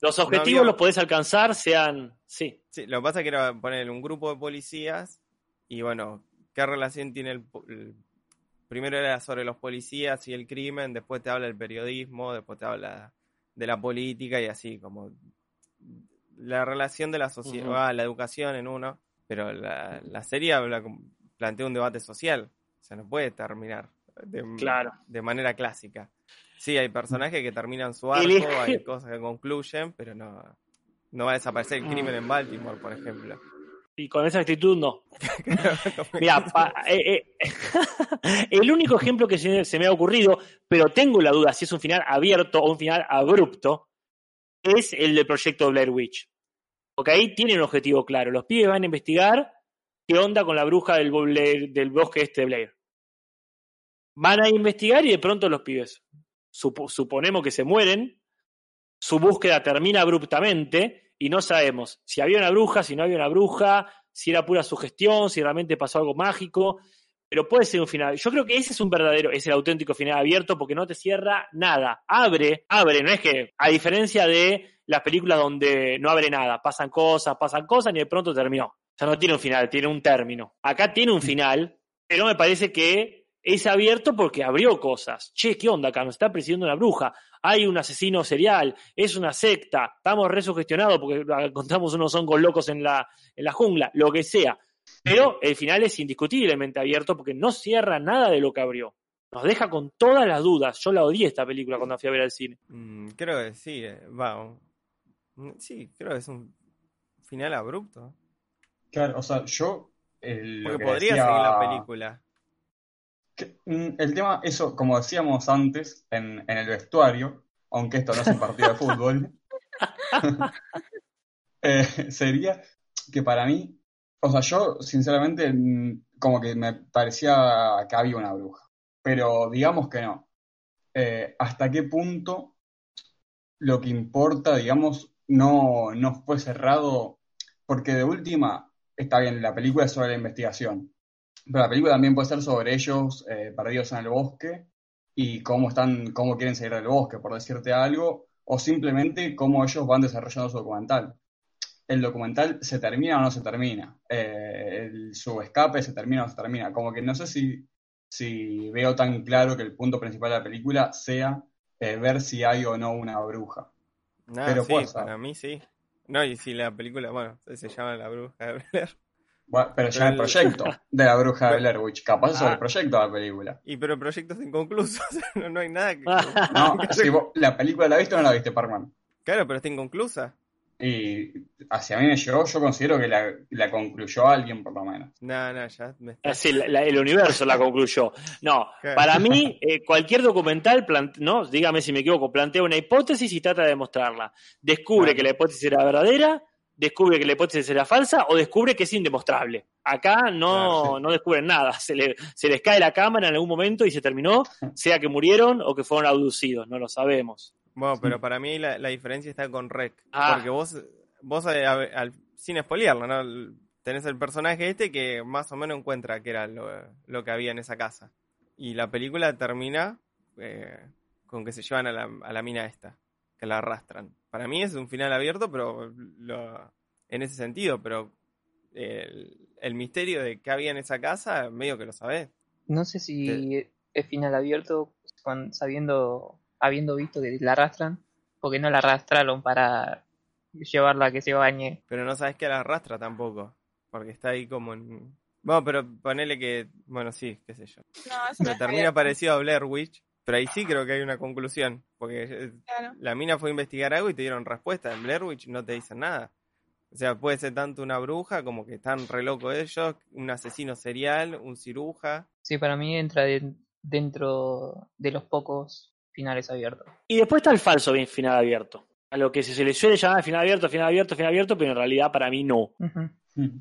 Los objetivos había- los podés alcanzar, sean. Sí. Sí, lo que pasa es que era poner un grupo de policías y bueno, ¿qué relación tiene el, el- Primero era sobre los policías y el crimen, después te habla del periodismo, después te habla de la política y así, como la relación de la sociedad, Ujú. ah, la educación en uno, pero la, la serie habla, plantea un debate social, o sea, no puede terminar de, Claro. de manera clásica. Sí, hay personajes que terminan su arco, hay cosas que concluyen, pero no, no va a desaparecer el crimen en Baltimore, por ejemplo. Y con esa actitud no. Mira, eh, eh, el único ejemplo que se, se me ha ocurrido, pero tengo la duda si es un final abierto o un final abrupto, es el del proyecto Blair Witch. Porque ahí tiene un objetivo claro. Los pibes van a investigar qué onda con la bruja del, bosque este de Blair. Van a investigar y de pronto los pibes supo- suponemos que se mueren, su búsqueda termina abruptamente y no sabemos si había una bruja, si no había una bruja, si era pura sugestión, si realmente pasó algo mágico, pero puede ser un final. Yo creo que ese es un verdadero, es el auténtico final abierto porque no te cierra nada. Abre, abre, no es que, a diferencia de las películas donde no abre nada, pasan cosas, pasan cosas y de pronto terminó. O sea, no tiene un final, tiene un término. Acá tiene un final, pero me parece que es abierto porque abrió cosas. Che, ¿qué onda acá? Nos está persiguiendo una bruja. Hay un asesino serial. Es una secta. Estamos resugestionados porque ah, encontramos unos hongos locos en la, en la jungla. Lo que sea. Pero el final es indiscutiblemente abierto porque no cierra nada de lo que abrió. Nos deja con todas las dudas. Yo la odié esta película cuando fui a ver al cine. Mm, creo que sí, eh, va. un- Sí, creo que es un final abrupto. Claro, o sea, yo. eh, lo Porque que podría decía- seguir la película. que, mm, el tema, eso, como decíamos antes, en, en el vestuario, aunque esto no es un partido de fútbol, eh, sería que para mí, o sea, yo sinceramente mm, como que me parecía que había una bruja, pero digamos que no. Eh, ¿hasta qué punto lo que importa, digamos, no, no fue cerrado? Porque de última, está bien, la película es sobre la investigación, pero la película también puede ser sobre ellos eh, perdidos en el bosque y cómo están, cómo quieren salir del bosque, por decirte algo, o simplemente cómo ellos van desarrollando su documental. El documental se termina o no se termina, Eh, el- su escape se termina o no se termina. Como que no sé si, si veo tan claro que el punto principal de la película sea eh, ver si hay o no una bruja. Nada, Pero sí, puede ser. para mí sí. No, y si la película, bueno, se llama La Bruja de Blair. Bueno, pero ya Pero el proyecto de la bruja de Blair Witch, capaz es Ah. el proyecto de la película. Y pero el proyecto es inconcluso, o sea, no, no hay nada que... No, si vos- la película la viste o no la viste, Parman. Claro, pero está inconclusa. Y hacia mí me llegó, yo considero que la, la concluyó alguien por lo menos. No, no, ya me está... Así, la- la- el universo la concluyó. No, Claro. para mí, eh, cualquier documental, no, dígame si me equivoco, plantea una hipótesis y trata de demostrarla. Descubre Claro. que la hipótesis era verdadera, descubre que la hipótesis era falsa o descubre que es indemostrable. Acá no, Claro, sí. no descubren nada. Se, le- se les cae la cámara en algún momento y se terminó, sea que murieron o que fueron abducidos, no lo sabemos. Bueno, pero para mí la, la diferencia está con Rec. Ah. Porque vos, vos eh, a- al- sin spoilearlo, ¿no? Tenés el personaje este que más o menos encuentra que era lo, lo que había en esa casa. Y la película termina eh, con que se llevan a la, a la mina esta, que la arrastran. Para mí es un final abierto, pero lo- en ese sentido, pero el, el misterio de qué había en esa casa, medio que lo sabés. No sé si es final abierto con, sabiendo, habiendo visto que la arrastran, porque no la arrastraron para llevarla a que se bañe. Pero no sabes que la arrastra tampoco. Porque está ahí como en. Bueno, pero ponele que. Bueno, sí, qué sé yo. No, eso es termina parecido a Blair Witch. Pero ahí sí creo que hay una conclusión. Porque eh, Claro. la mina fue a investigar algo y te dieron respuesta. En Blair Witch no te dicen nada. O sea, puede ser tanto una bruja como que están re locos ellos, un asesino serial, un ciruja. Sí, para mí entra de- dentro de los pocos finales abiertos. Y después está el falso bien final abierto. A lo que se le suele llamar final abierto, final abierto, final abierto, pero en realidad para mí no.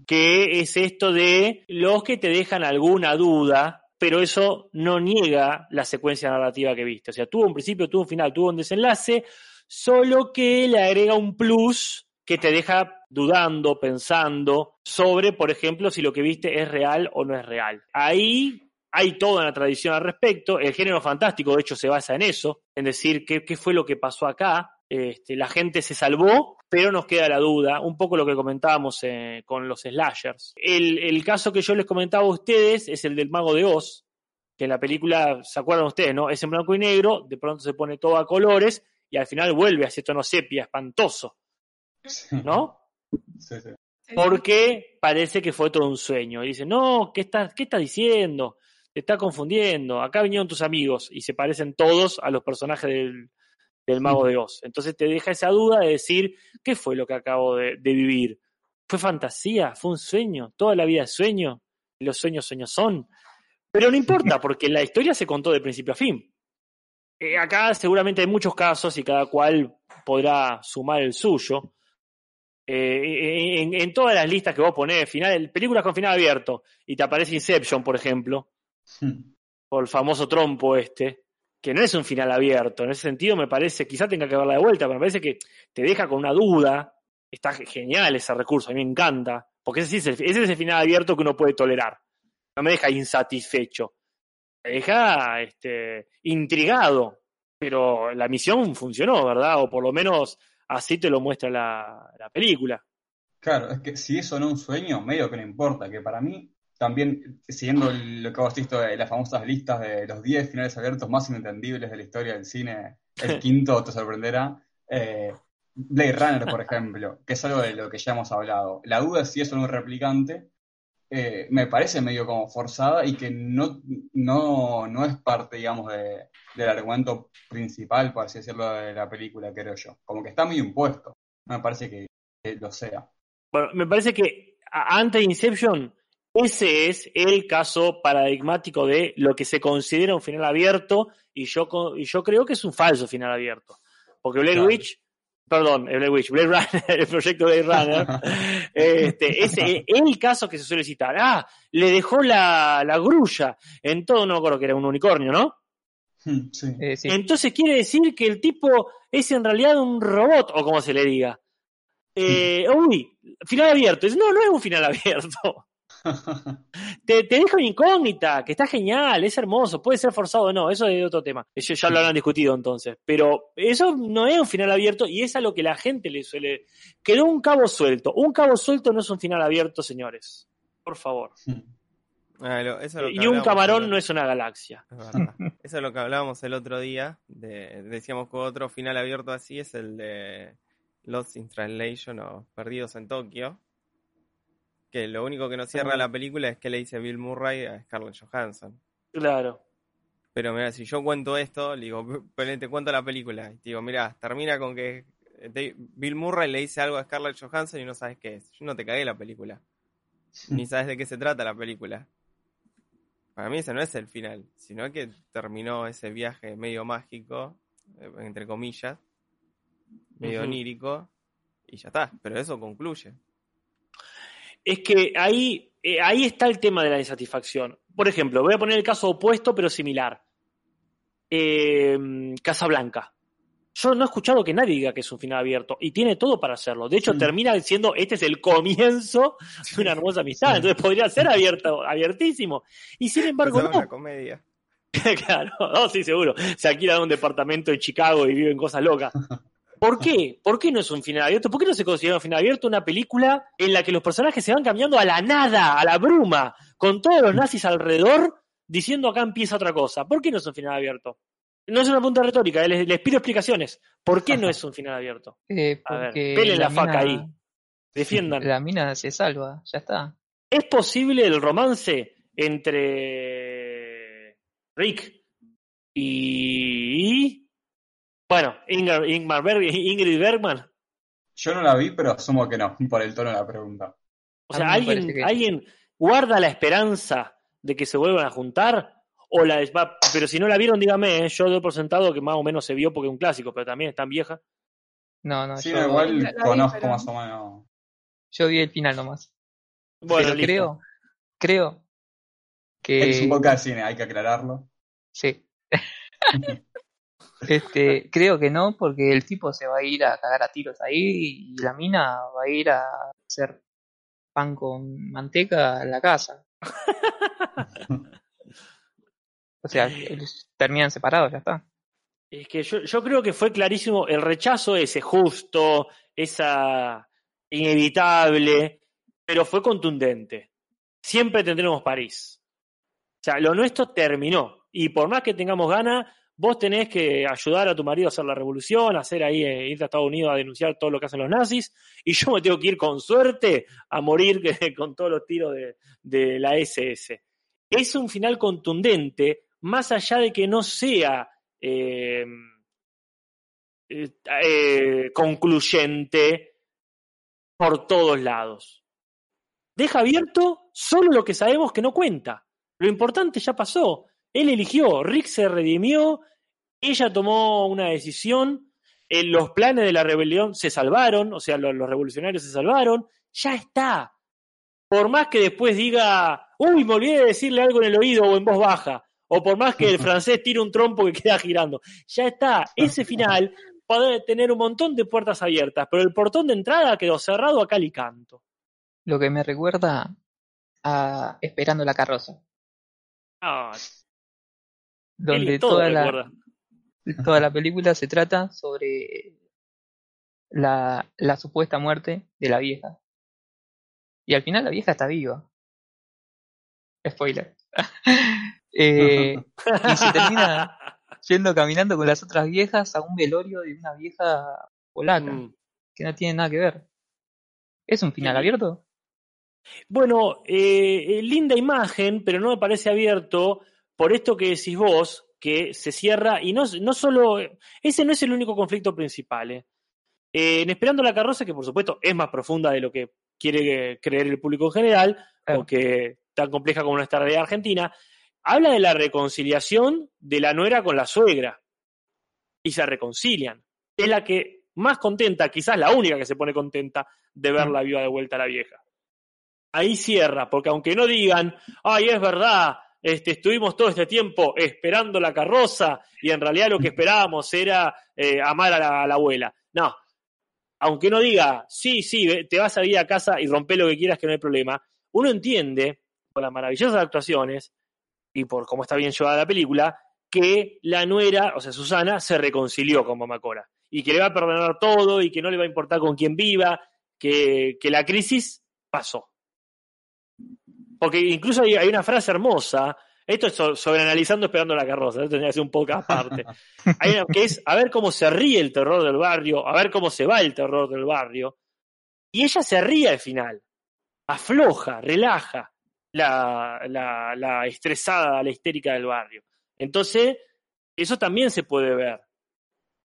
Que es esto de los que te dejan alguna duda, pero eso no niega la secuencia narrativa que viste. O sea, tuvo un principio, tuvo un final, tuvo un desenlace, solo que le agrega un plus que te deja dudando, pensando sobre, por ejemplo, si lo que viste es real o no es real. Ahí hay toda una tradición al respecto. El género fantástico, de hecho, se basa en eso, en decir qué, qué fue lo que pasó acá. Este, la gente se salvó, pero nos queda la duda, un poco lo que comentábamos eh, con los slashers. El, el caso que yo les comentaba a ustedes es el del mago de Oz, que en la película, ¿se acuerdan ustedes? no? Es en blanco y negro, de pronto se pone todo a colores y al final vuelve a ese tono sepia, espantoso, Sí, ¿no? sí, sí. Sí. Porque parece que fue todo un sueño. Y dice, no, ¿qué estás, ¿qué estás diciendo? Te está confundiendo. Acá vinieron tus amigos y se parecen todos a los personajes del, del Mago de Oz. Entonces te deja esa duda de decir, ¿qué fue lo que acabo de, de vivir? ¿Fue fantasía? ¿Fue un sueño? ¿Toda la vida es sueño? ¿Y los sueños sueños son? Pero no importa, porque la historia se contó de principio a fin. Eh, acá seguramente hay muchos casos y cada cual podrá sumar el suyo. Eh, en, en todas las listas que vos ponés, final, películas con final abierto, y te aparece Inception, por ejemplo, O el famoso trompo este, que no es un final abierto. En ese sentido, me parece, quizá tenga que verla de vuelta, pero me parece que te deja con una duda. Está genial ese recurso, a mí me encanta. Porque ese, es el, ese es el final abierto que uno puede tolerar. No me deja insatisfecho. Me deja este, intrigado. Pero la misión funcionó, ¿verdad? O por lo menos así te lo muestra la, la película. Claro, es que si eso no es un sueño, medio que no importa, que para mí también, siguiendo lo que vos visto de las famosas listas de los 10 finales abiertos más inentendibles de la historia del cine, el quinto te sorprenderá. Eh, Blade Runner, por ejemplo, que es algo de lo que ya hemos hablado. La duda es si es un replicante, eh, me parece medio como forzada y que no, no, no es parte, digamos, de, del argumento principal, por así decirlo, de la película, creo yo. Como que está muy impuesto. No me parece que, que lo sea. Bueno, me parece que antes de Inception ese es el caso paradigmático de lo que se considera un final abierto y yo, y yo creo que es un falso final abierto. Porque Blair claro. Witch, perdón, Blair Witch, Blade Runner, el proyecto Blade Runner, este, es el caso que se suele citar. Ah, le dejó la, la grulla en todo, no me acuerdo que era un unicornio, ¿no? Sí. Eh, sí. Entonces quiere decir que el tipo es en realidad un robot, o como se le diga. Eh, uy, final abierto. No, no es un final abierto. Te, te dejo incógnita, que está genial, es hermoso, puede ser forzado o no, eso es otro tema. Eso ya lo habrán discutido entonces. Pero eso no es un final abierto y es a lo que la gente le suele. Quedó un cabo suelto. Un cabo suelto no es un final abierto, señores. Por favor. Ah, lo- eso es lo que Y un camarón no es una galaxia. Es. Eso es lo que hablábamos el otro día. De, decíamos que otro final abierto así es el de Lost in Translation o Perdidos en Tokio. Que lo único que nos cierra la película es que le dice Bill Murray a Scarlett Johansson. Claro. Pero mira, si yo cuento esto, le digo, te cuento la película. Y te digo, mira, termina con que Bill Murray le dice algo a Scarlett Johansson y no sabes qué es. Yo no te cagué la película. Ni sabes de qué se trata la película. Para mí ese no es el final, sino que terminó ese viaje medio mágico, eh, entre comillas, medio Ujú. onírico, y ya está. Pero eso concluye. Es que ahí, eh, ahí está el tema de la insatisfacción. Por ejemplo, voy a poner el caso opuesto pero similar. Eh, Casablanca. Yo no he escuchado que nadie diga que es un final abierto y tiene todo para hacerlo. De hecho, Mm. termina siendo este es el comienzo de una hermosa amistad. Sí. Entonces podría ser abierto, abiertísimo. Y sin embargo, Pensaba en no. una comedia. claro, no, sí, seguro. Se alquila un departamento en Chicago y viven cosas locas. ¿Por qué? ¿Por qué no es un final abierto? ¿Por qué no se considera un final abierto una película en la que los personajes se van cambiando a la nada, a la bruma, con todos los nazis alrededor, diciendo acá empieza otra cosa? ¿Por qué no es un final abierto? No es una punta retórica, eh, les, les pido explicaciones. ¿Por qué no es un final abierto? Eh, A ver, porque pelen la faca mina- ahí. Defiendan. La mina se salva, ya está. ¿Es posible el romance entre Rick y. Bueno, Ingrid, Ingmar Berg- Ingrid Bergman? Yo no la vi, pero asumo que no, por el tono de la pregunta. O sea, ¿alguien, que- ¿alguien guarda la esperanza de que se vuelvan a juntar? O la va- pero si no la vieron, dígame, ¿eh? yo doy por sentado que más o menos se vio porque es un clásico, pero también es tan vieja. No, no, Sí, yo, igual La- la vi, conozco pero- más o menos. yo vi el final nomás. Bueno, Pero listo. creo, creo que... Es un podcast de cine, hay que aclararlo. Sí. este, creo que no, porque el tipo se va a ir a cagar a tiros ahí y la mina va a ir a hacer pan con manteca en la casa. O sea, terminan separados, ya está. Es que yo, yo creo que fue clarísimo el rechazo ese justo, esa inevitable, pero fue contundente. Siempre tendremos París. O sea, lo nuestro terminó. Y por más que tengamos ganas, vos tenés que ayudar a tu marido a hacer la revolución, hacer ahí, eh, irte a Estados Unidos a denunciar todo lo que hacen los nazis, y yo me tengo que ir con suerte a morir con todos los tiros de, la SS. Es un final contundente, más allá de que no sea eh, eh, eh, concluyente por todos lados. Deja abierto solo lo que sabemos que no cuenta. Lo importante ya pasó. Él eligió, Rick se redimió, ella tomó una decisión, eh, los planes de la rebelión se salvaron, o sea, lo- los revolucionarios se salvaron, ya está. Por más que después diga, uy, me olvidé de decirle algo en el oído o en voz baja, o por más que el francés tire un trompo que queda girando. Ya está, ese final puede tener un montón de puertas abiertas, pero el portón de entrada quedó cerrado a cal y canto. Lo que me recuerda a Esperando la carroza, Ah, donde toda la, toda la película se trata sobre la, la supuesta muerte de la vieja. Y al final la vieja está viva. Spoiler. Eh, y se termina yendo caminando con las otras viejas a un velorio de una vieja polaca, Mm. que no tiene nada que ver. ¿Es un final Sí. abierto? Bueno, eh, eh, linda imagen, pero no me parece abierto por esto que decís vos, que se cierra y no, no solo, ese no es el único conflicto principal. eh. Eh, en Esperando la carroza, que por supuesto es más profunda de lo que quiere creer el público en general, Claro. porque tan compleja como nuestra realidad argentina, habla de la reconciliación de la nuera con la suegra. Y se reconcilian. Es la que más contenta, quizás la única que se pone contenta de ver la viva de vuelta a la vieja. Ahí cierra, porque aunque no digan, ay, es verdad, este, estuvimos todo este tiempo esperando la carroza y en realidad lo que esperábamos era eh, amar a la, abuela. No, aunque no diga, sí, sí, te vas a ir a casa y rompe lo que quieras, que no hay problema, uno entiende, por las maravillosas actuaciones y por cómo está bien llevada la película, que la nuera, o sea, Susana, se reconcilió con Mamá Cora y que le va a perdonar todo y que no le va a importar con quién viva, que, que la crisis pasó. Porque incluso hay, hay una frase hermosa, esto es so- sobreanalizando esperando la carroza, esto tendría que ser un poco aparte, hay una que es a ver cómo se ríe el terror del barrio, a ver cómo se va el terror del barrio, y ella se ríe al final, afloja, relaja la, la, la estresada, la histérica del barrio. Entonces, eso también se puede ver.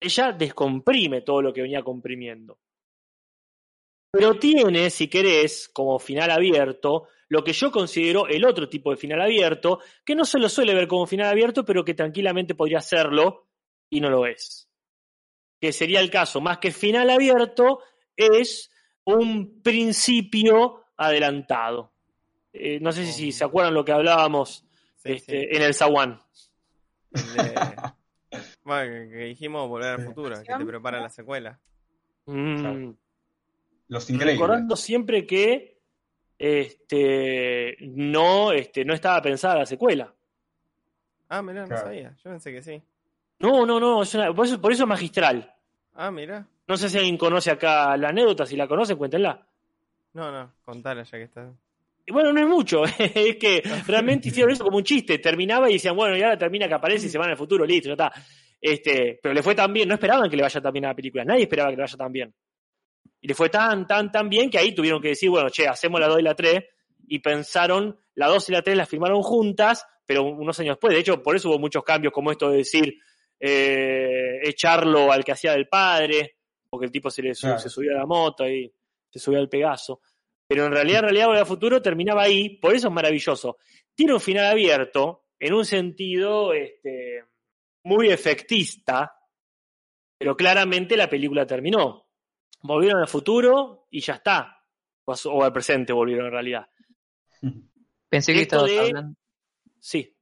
Ella descomprime todo lo que venía comprimiendo. Pero tiene, si querés, como final abierto, lo que yo considero el otro tipo de final abierto, que no se lo suele ver como final abierto, pero que tranquilamente podría serlo y no lo es. Que sería el caso, más que final abierto, es un principio adelantado. Eh, no sé si, si se acuerdan lo que hablábamos Sí, este, sí. en el Zaguán. De- Bueno, que, dijimos volver al futuro, que te prepara la secuela. Mm. Los increíbles. recordando siempre que este, no, este, no estaba pensada la secuela. Ah, mirá, no Claro. sabía. Yo pensé que sí. No, no, no, es una- por, eso, por eso es magistral. Ah, mirá. No sé si alguien conoce acá la anécdota, si la conocen, cuéntenla. No, no, contala ya que está. Y bueno, no es mucho, es que realmente hicieron eso como un chiste, terminaba y decían, bueno, y ahora termina que aparece y se van al futuro, listo, ya está. Este, pero le fue tan bien, no esperaban que le vaya tan bien a la película, nadie esperaba que le vaya tan bien. Y le fue tan, tan, tan bien que ahí tuvieron que decir, bueno, che, hacemos la 2 y la 3, y pensaron, la 2 y la 3 las firmaron juntas, pero unos años después, de hecho, por eso hubo muchos cambios, como esto de decir, eh, echarlo al que hacía del padre, porque el tipo se le Claro. se subió a la moto y se subió al Pegaso. Pero en realidad, en realidad, al Futuro terminaba ahí, por eso es maravilloso. Tiene un final abierto, en un sentido este, muy efectista, pero claramente la película terminó. Volvieron al futuro y ya está. O, al presente volvieron en realidad. Pensé que Esto estabas de- hablando, Sí.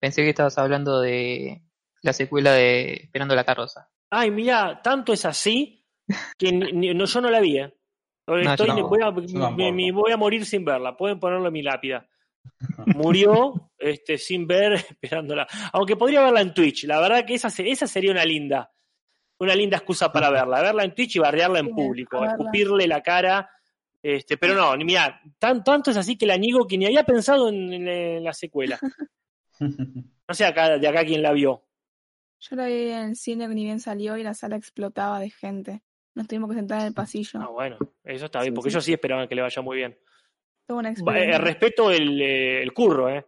pensé que estabas hablando de la secuela de Esperando la carroza. Ay, mira, tanto es así que ni- ni- no, yo no la vi, ¿eh? Estoy- yo no, voy, a, me- voy a morir sin verla. Pueden ponerlo en mi lápida. Murió este, sin ver, esperándola. Aunque podría verla en Twitch. La verdad que esa, esa sería una linda, una linda excusa para verla. Verla en Twitch y barrearla en Sí, público. Escupirle la cara. Este, pero no, ni mira, tan, tanto es así que la niego que ni había pensado en, en- en la secuela. No sé acá, de acá quién la vio. Yo la vi en el cine que ni bien salió y la sala explotaba de gente. Nos tuvimos que sentar en el pasillo. Ah, bueno, eso está bien, Sí, porque sí. ellos sí esperaban que le vaya muy bien. Una eh, respeto el, eh, el curro, ¿eh?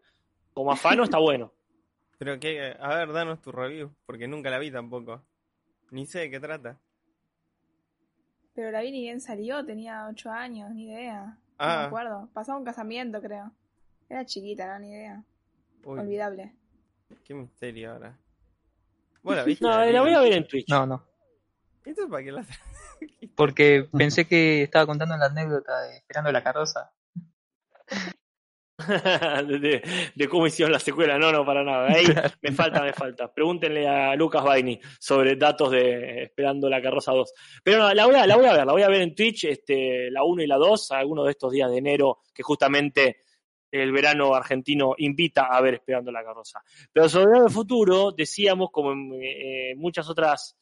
Como afano está bueno. Pero que, a ver, danos tu review, porque nunca la vi tampoco. Ni sé de qué trata. Pero la vi ni bien salió, tenía 8 años, ni idea. No Ah. me acuerdo. Pasaba un casamiento, creo. Era chiquita, no, ni idea. Uy, Olvidable. qué misterio ahora. ¿Vos la viste? No, la voy a ver en Twitch. No, no. ¿Esto para qué la Porque pensé que estaba contando la anécdota de Esperando la carroza. de, cómo hicieron la secuela. No, no, para nada. Ahí me falta, me falta. Pregúntenle a Lucas Baini sobre datos de Esperando la Carroza 2. Pero no, la voy a, la voy a ver, la voy a ver en Twitch, este, la 1 y la 2, algunos de estos días de enero, que justamente el verano argentino invita a ver Esperando la Carroza. Pero sobre el futuro, decíamos, como en eh, muchas otras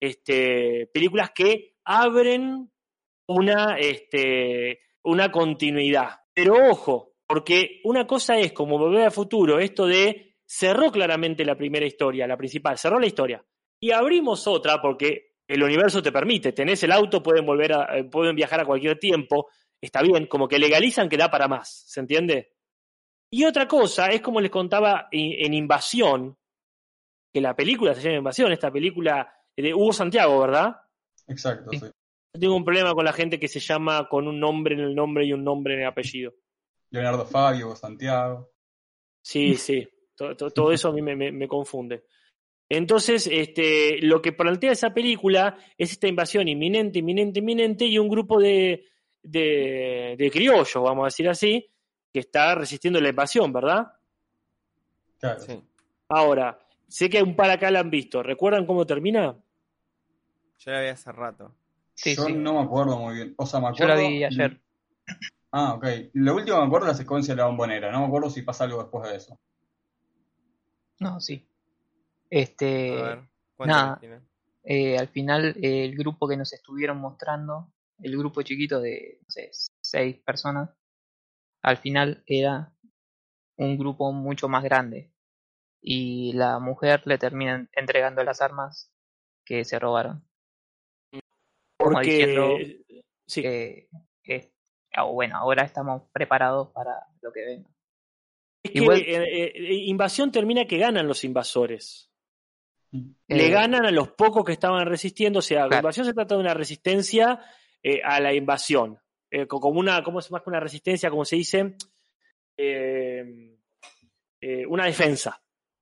este, películas que abren una, este, una continuidad. Pero ojo, porque una cosa es como volver al futuro, esto de cerró claramente la primera historia, la principal, cerró la historia. Y abrimos otra porque el universo te permite, tenés el auto, pueden volver a, eh, pueden viajar a cualquier tiempo, está bien, como que legalizan que da para más, ¿se entiende? Y otra cosa es como les contaba en, Invasión, que la película se llama Invasión, esta película de Hugo Santiago, ¿verdad? Exacto, Sí. sí. Yo tengo un problema con la gente que se llama con un nombre en el nombre y un nombre en el apellido. Leonardo Fabio, Santiago. Sí, sí. Todo, eso a mí me, me- me confunde. Entonces, este, lo que plantea esa película es esta invasión inminente, inminente, inminente y un grupo de, de, de criollos, vamos a decir así, que está resistiendo la invasión, ¿verdad? Claro. Sí. Ahora, sé que un par acá la han visto. ¿Recuerdan cómo termina? Yo la vi hace rato. Sí, Yo sí. no me acuerdo muy bien. O sea, me Yo acuerdo. la vi ayer. Ah, ok. Lo último que me acuerdo es la secuencia de la bombonera. No me acuerdo si pasa algo después de eso. No, sí. A Este, ver, ¿cuánto nada. eh, al final eh, el grupo que nos estuvieron mostrando, el grupo chiquito de, no sé, seis personas, al final era un grupo mucho más grande. Y la mujer le termina entregando las armas que se robaron. Como Porque. diciendo Sí. que, que, ah, bueno, ahora estamos preparados para lo que venga. Es que igual- eh, eh, invasión termina que ganan los invasores. Le Eh, ganan a los pocos que estaban resistiendo. O sea, la Claro. invasión se trata de una resistencia eh, a la invasión. Eh, co- como una, ¿cómo es más que una resistencia? Como se dice, Eh, eh, una defensa.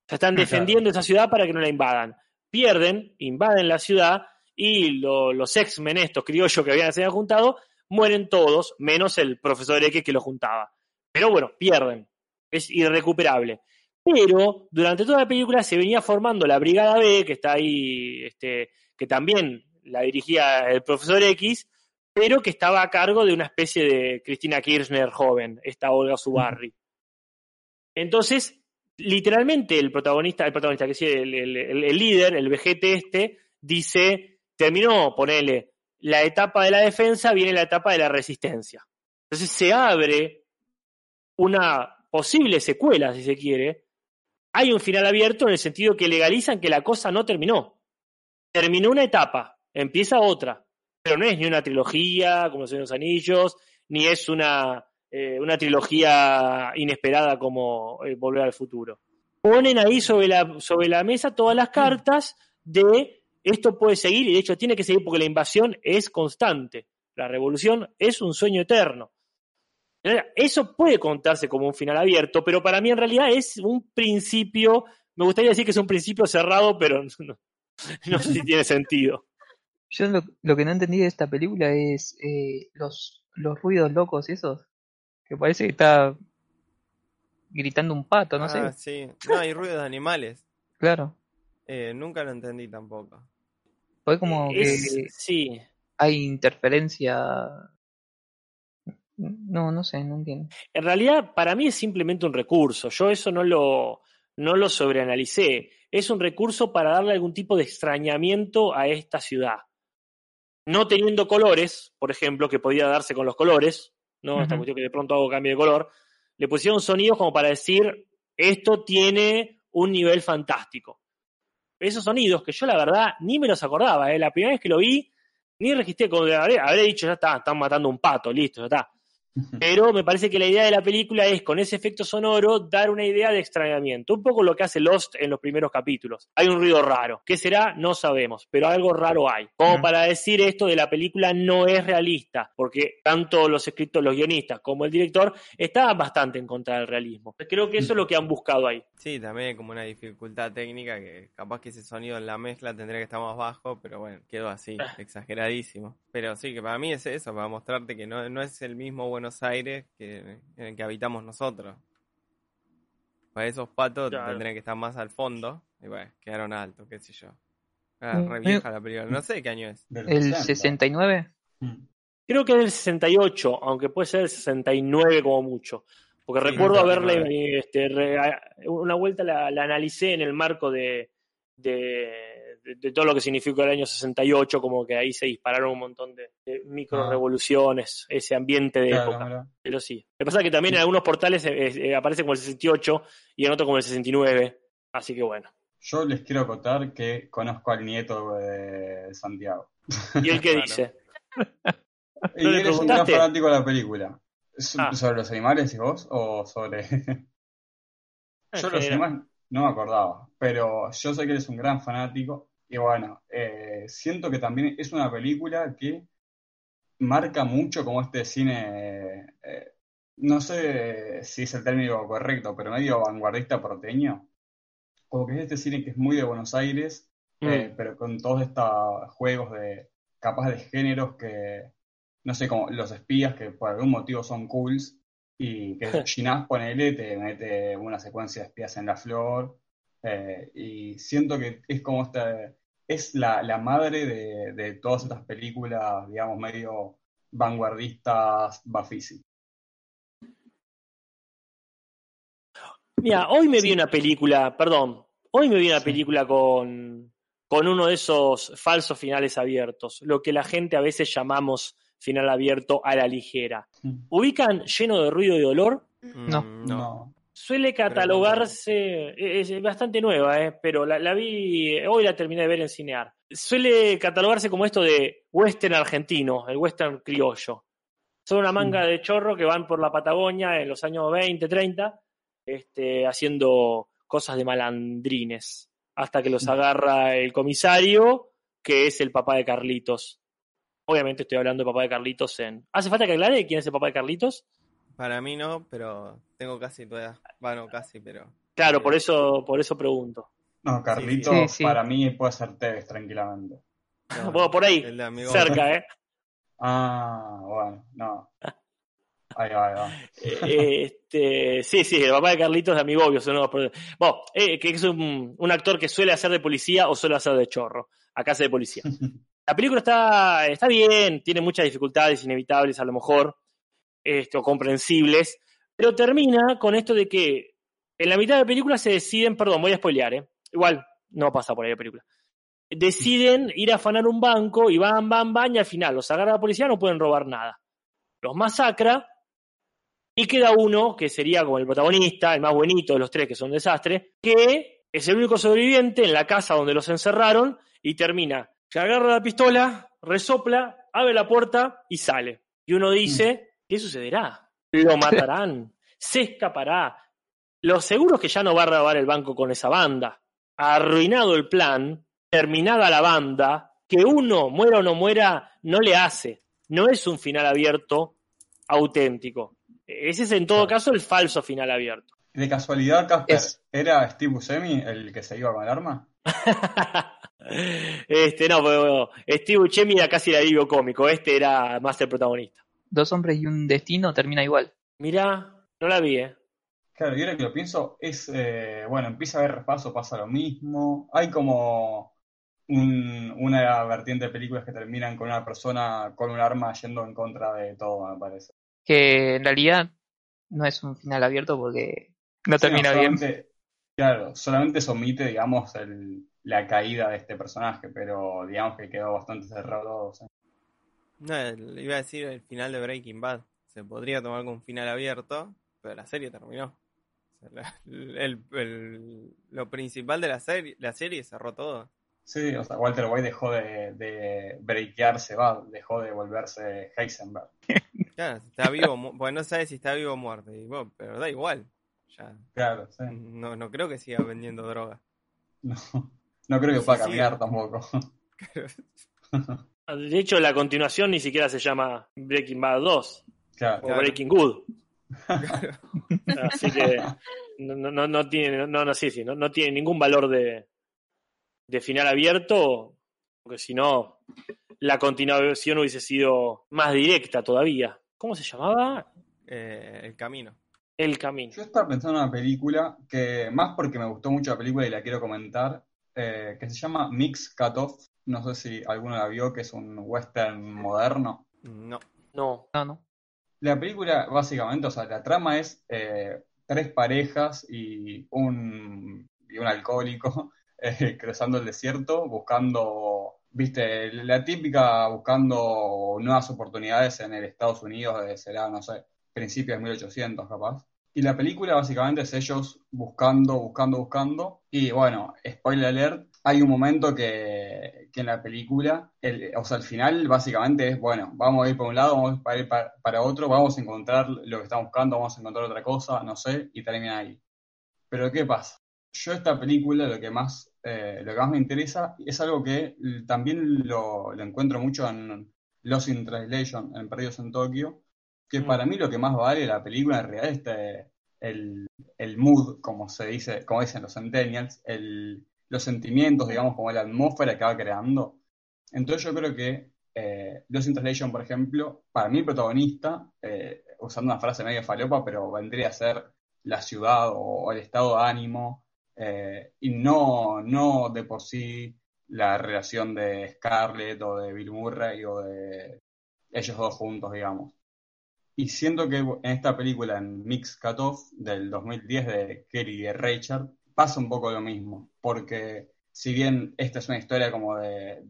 Se están Claro. defendiendo esa ciudad para que no la invadan. Pierden, invaden la ciudad y lo- los X-Men, estos criollos que habían sido juntados, mueren todos, menos el profesor X que lo juntaba. Pero bueno, pierden. Es irrecuperable. Pero durante toda la película se venía formando la Brigada B, que está ahí, este, que también la dirigía el profesor X, pero que estaba a cargo de una especie de Cristina Kirchner joven, esta Olga Zubarri. Entonces, literalmente el protagonista, el protagonista, que sí, el, el- el- líder, el vejete este, dice, terminó, ponele, la etapa de la defensa, viene la etapa de la resistencia. Entonces se abre una posible secuela, si se quiere. Hay un final abierto en el sentido que legalizan que la cosa no terminó. Terminó una etapa, empieza otra. Pero no es ni una trilogía, como son los anillos, ni es una, eh, una trilogía inesperada como eh, Volver al Futuro. Ponen ahí sobre la, sobre la mesa todas las cartas de esto puede seguir y de hecho tiene que seguir porque la invasión es constante. La revolución es un sueño eterno. Eso puede contarse como un final abierto, pero para mí en realidad es un principio, me gustaría decir que es un principio cerrado, pero no, no sé si tiene sentido. Yo lo, lo que no entendí de esta película es eh, los, los ruidos locos esos. Que parece que está gritando un pato, no Ah, sé. sí. No, hay ruidos de animales. Claro. Eh, nunca lo entendí tampoco. Fue como Es- que sí, hay interferencia. No, no sé, no entiendo. En realidad, para mí es simplemente un recurso. Yo eso no lo, no lo sobreanalicé. Es un recurso para darle algún tipo de extrañamiento a esta ciudad. No teniendo colores, por ejemplo, que podía darse con los colores, ¿no? Esta Ujú. cuestión que de pronto hago cambio de color. Le pusieron sonidos como para decir, esto tiene un nivel fantástico. Esos sonidos que yo la verdad ni me los acordaba, ¿eh? La primera vez que lo vi, ni registré, como dicho, ya está, están matando un pato, listo, ya está. Pero me parece que la idea de la película es, con ese efecto sonoro, dar una idea de extrañamiento. Un poco lo que hace Lost en los primeros capítulos. Hay un ruido raro. ¿Qué será? No sabemos, pero algo raro hay. Como para decir esto de la película no es realista, porque tanto los escritores, los guionistas como el director estaban bastante en contra del realismo. Creo que eso es lo que han buscado ahí. Sí, también como una dificultad técnica que capaz que ese sonido en la mezcla tendría que estar más bajo, pero bueno, quedó así, Ah. exageradísimo. Pero sí, que para mí es eso, para mostrarte que no, no es el mismo Buenos Buenos Aires que, en el que habitamos nosotros. Para esos patos Claro. tendrían que estar más al fondo. Y bueno, quedaron altos, qué sé yo. Ah, Mm, re eh. vieja la película. No sé qué año es. ¿El 60. 69? Mm. Creo que es del 68, aunque puede ser del 69 como mucho. Porque Sí, recuerdo haberle este, re- una vuelta la, la analicé en el marco de, de, de- de todo lo que significó el año 68, como que ahí se dispararon un montón de, de micro Ah. revoluciones, ese ambiente de Claro, época. Pero sí. Lo que pasa es que también en algunos portales eh, eh, aparece como el 68 y en otros como el 69. Así que bueno. Yo les quiero acotar que conozco al nieto de Santiago. ¿Y él qué Claro. dice? Y ¿No le él es un gran fanático de la película. ¿So- Ah. ¿Sobre los animales y vos? ¿O sobre.? Yo los animales no me acordaba, pero yo sé que eres un gran fanático. Y bueno, eh, siento que también es una película que marca mucho como este cine. eh, no sé si es el término correcto, pero medio vanguardista porteño. Como que es este cine que es muy de Buenos Aires, Mm. eh, pero con todos estos juegos de capas de géneros que, no sé, como los espías que por algún motivo son cools y que Ginás, ponele, te mete una secuencia de espías en la flor eh, y siento que es como esta, es la, la madre de, de todas estas películas, digamos, medio vanguardistas Bafisi. Mira, hoy me vi una película, perdón, hoy me vi una Sí. película con, con uno de esos falsos finales abiertos, lo que la gente a veces llamamos final abierto a la ligera. ¿Ubican lleno de ruido y dolor? No. Mm, no. Suele catalogarse, es es bastante nueva, eh, pero la, la vi, hoy la terminé de ver en Cinear. Suele catalogarse como esto de western argentino, el western criollo. Son una manga Mm. de chorro que van por la Patagonia en los años 20, 30, este, haciendo cosas de malandrines, hasta que los Mm. agarra el comisario, que es el papá de Carlitos. Obviamente estoy hablando de papá de Carlitos en... ¿Hace falta que aclare quién es el papá de Carlitos? Para mí no, pero tengo casi tu edad. Bueno, casi, pero. Claro, Eh, por eso, por eso pregunto. No, Carlitos Sí, sí. para mí puede ser Tevez tranquilamente. no, Bueno, por ahí, el de amigo- cerca, ¿eh? Ah, bueno, no. Ahí va, ahí va. Eh, este, sí, sí, el papá de Carlitos de Amigobio. Son los pro- bueno, eh, que es un, un actor que suele hacer de policía o suele hacer de chorro. Acá hace de policía. La película está, está bien, tiene muchas dificultades inevitables a lo mejor, este, o comprensibles, pero termina con esto de que en la mitad de la película se deciden, perdón, voy a spoilear, ¿eh? igual no pasa por ahí la película. Deciden ir a afanar un banco y van, van, van, y al final los agarra la policía, no pueden robar nada. Los masacra y queda uno, que sería como el protagonista, el más buenito de los tres que son un desastre, que es el único sobreviviente en la casa donde los encerraron y termina. Se agarra la pistola, resopla, abre la puerta y sale. Y uno dice, ¿qué sucederá? Lo matarán, se escapará. Lo seguro es que ya no va a robar el banco con esa banda. Arruinado el plan, terminada la banda, que uno muera o no muera, no le hace. No es un final abierto auténtico. Ese es en todo caso el falso final abierto. De casualidad, Casper, Es- ¿era Steve Buscemi el que se iba con el arma? este, no, pero Steve Buscemi era casi el alivio cómico, este era más el protagonista. Dos hombres y un destino termina igual. Mirá, no la vi, ¿eh? Claro, y ahora que lo pienso, es, eh, bueno, empieza a haber repaso, pasa lo mismo. Hay como un- una vertiente de películas que terminan con una persona con un arma yendo en contra de todo, me parece. Que en realidad no es un final abierto porque no Sí, termina no, bien. Claro, solamente se omite, digamos, el- la caída de este personaje, pero digamos que quedó bastante cerrado sí. No, iba a decir el final de Breaking Bad. Se podría tomar como un final abierto, pero la serie terminó. O sea, la- el- el- lo principal de la serie, la serie cerró todo. Sí, o sea, Walter White dejó de, de breakearse, va, dejó de volverse Heisenberg. Claro, está vivo, porque no sabes si está vivo o muerto, bueno, pero da igual. Ya, Claro, sí. no, no creo que siga vendiendo droga. No, no creo que pueda sí. caminar tampoco. De hecho, la continuación ni siquiera se llama Breaking Bad 2 Claro, o Claro. Breaking Good. Así que no, no, no, tiene, no, no, sí, sí, no, no tiene ningún valor de, de final abierto, porque si no, la continuación hubiese sido más directa todavía. ¿Cómo se llamaba? Eh, el camino. El camino. Yo estaba pensando en una película que, más porque me gustó mucho la película y la quiero comentar, eh, que se llama Mix Cutoff. No sé si alguno la vio, que es un western moderno. No. No. No, no. La película, básicamente, o sea, la trama es eh, tres parejas y un, y un alcohólico eh, cruzando el desierto, buscando, viste, la típica, buscando nuevas oportunidades en el Estados Unidos, de será, no sé, principios de 1800 capaz. Y la película básicamente es ellos buscando, buscando, buscando. Y bueno, spoiler alert, hay un momento que, que en la película, el, o sea, el final básicamente es, bueno, vamos a ir por un lado, vamos a ir para, para otro, vamos a encontrar lo que estamos buscando, vamos a encontrar otra cosa, no sé, y termina ahí. Pero ¿qué pasa? Yo esta película lo que más, eh, lo que más me interesa es algo que también lo, lo encuentro mucho en Lost in Translation, en Perdidos en Tokio, que Mm. para mí lo que más vale la película en realidad es este, el, el mood, como se dice, como dicen los centennials, el, los sentimientos, digamos, como la atmósfera que va creando. Entonces yo creo que eh, Lost in Translation, por ejemplo, para mí protagonista, eh, usando una frase medio falopa, pero vendría a ser la ciudad o, el estado de ánimo, eh, y no, no de por sí la relación de Scarlett o de Bill Murray o de ellos dos juntos, digamos. Y siento que en esta película, en Mix Cutoff del 2010 de Kerry y Richard, pasa un poco lo mismo, porque si bien esta es una historia como de,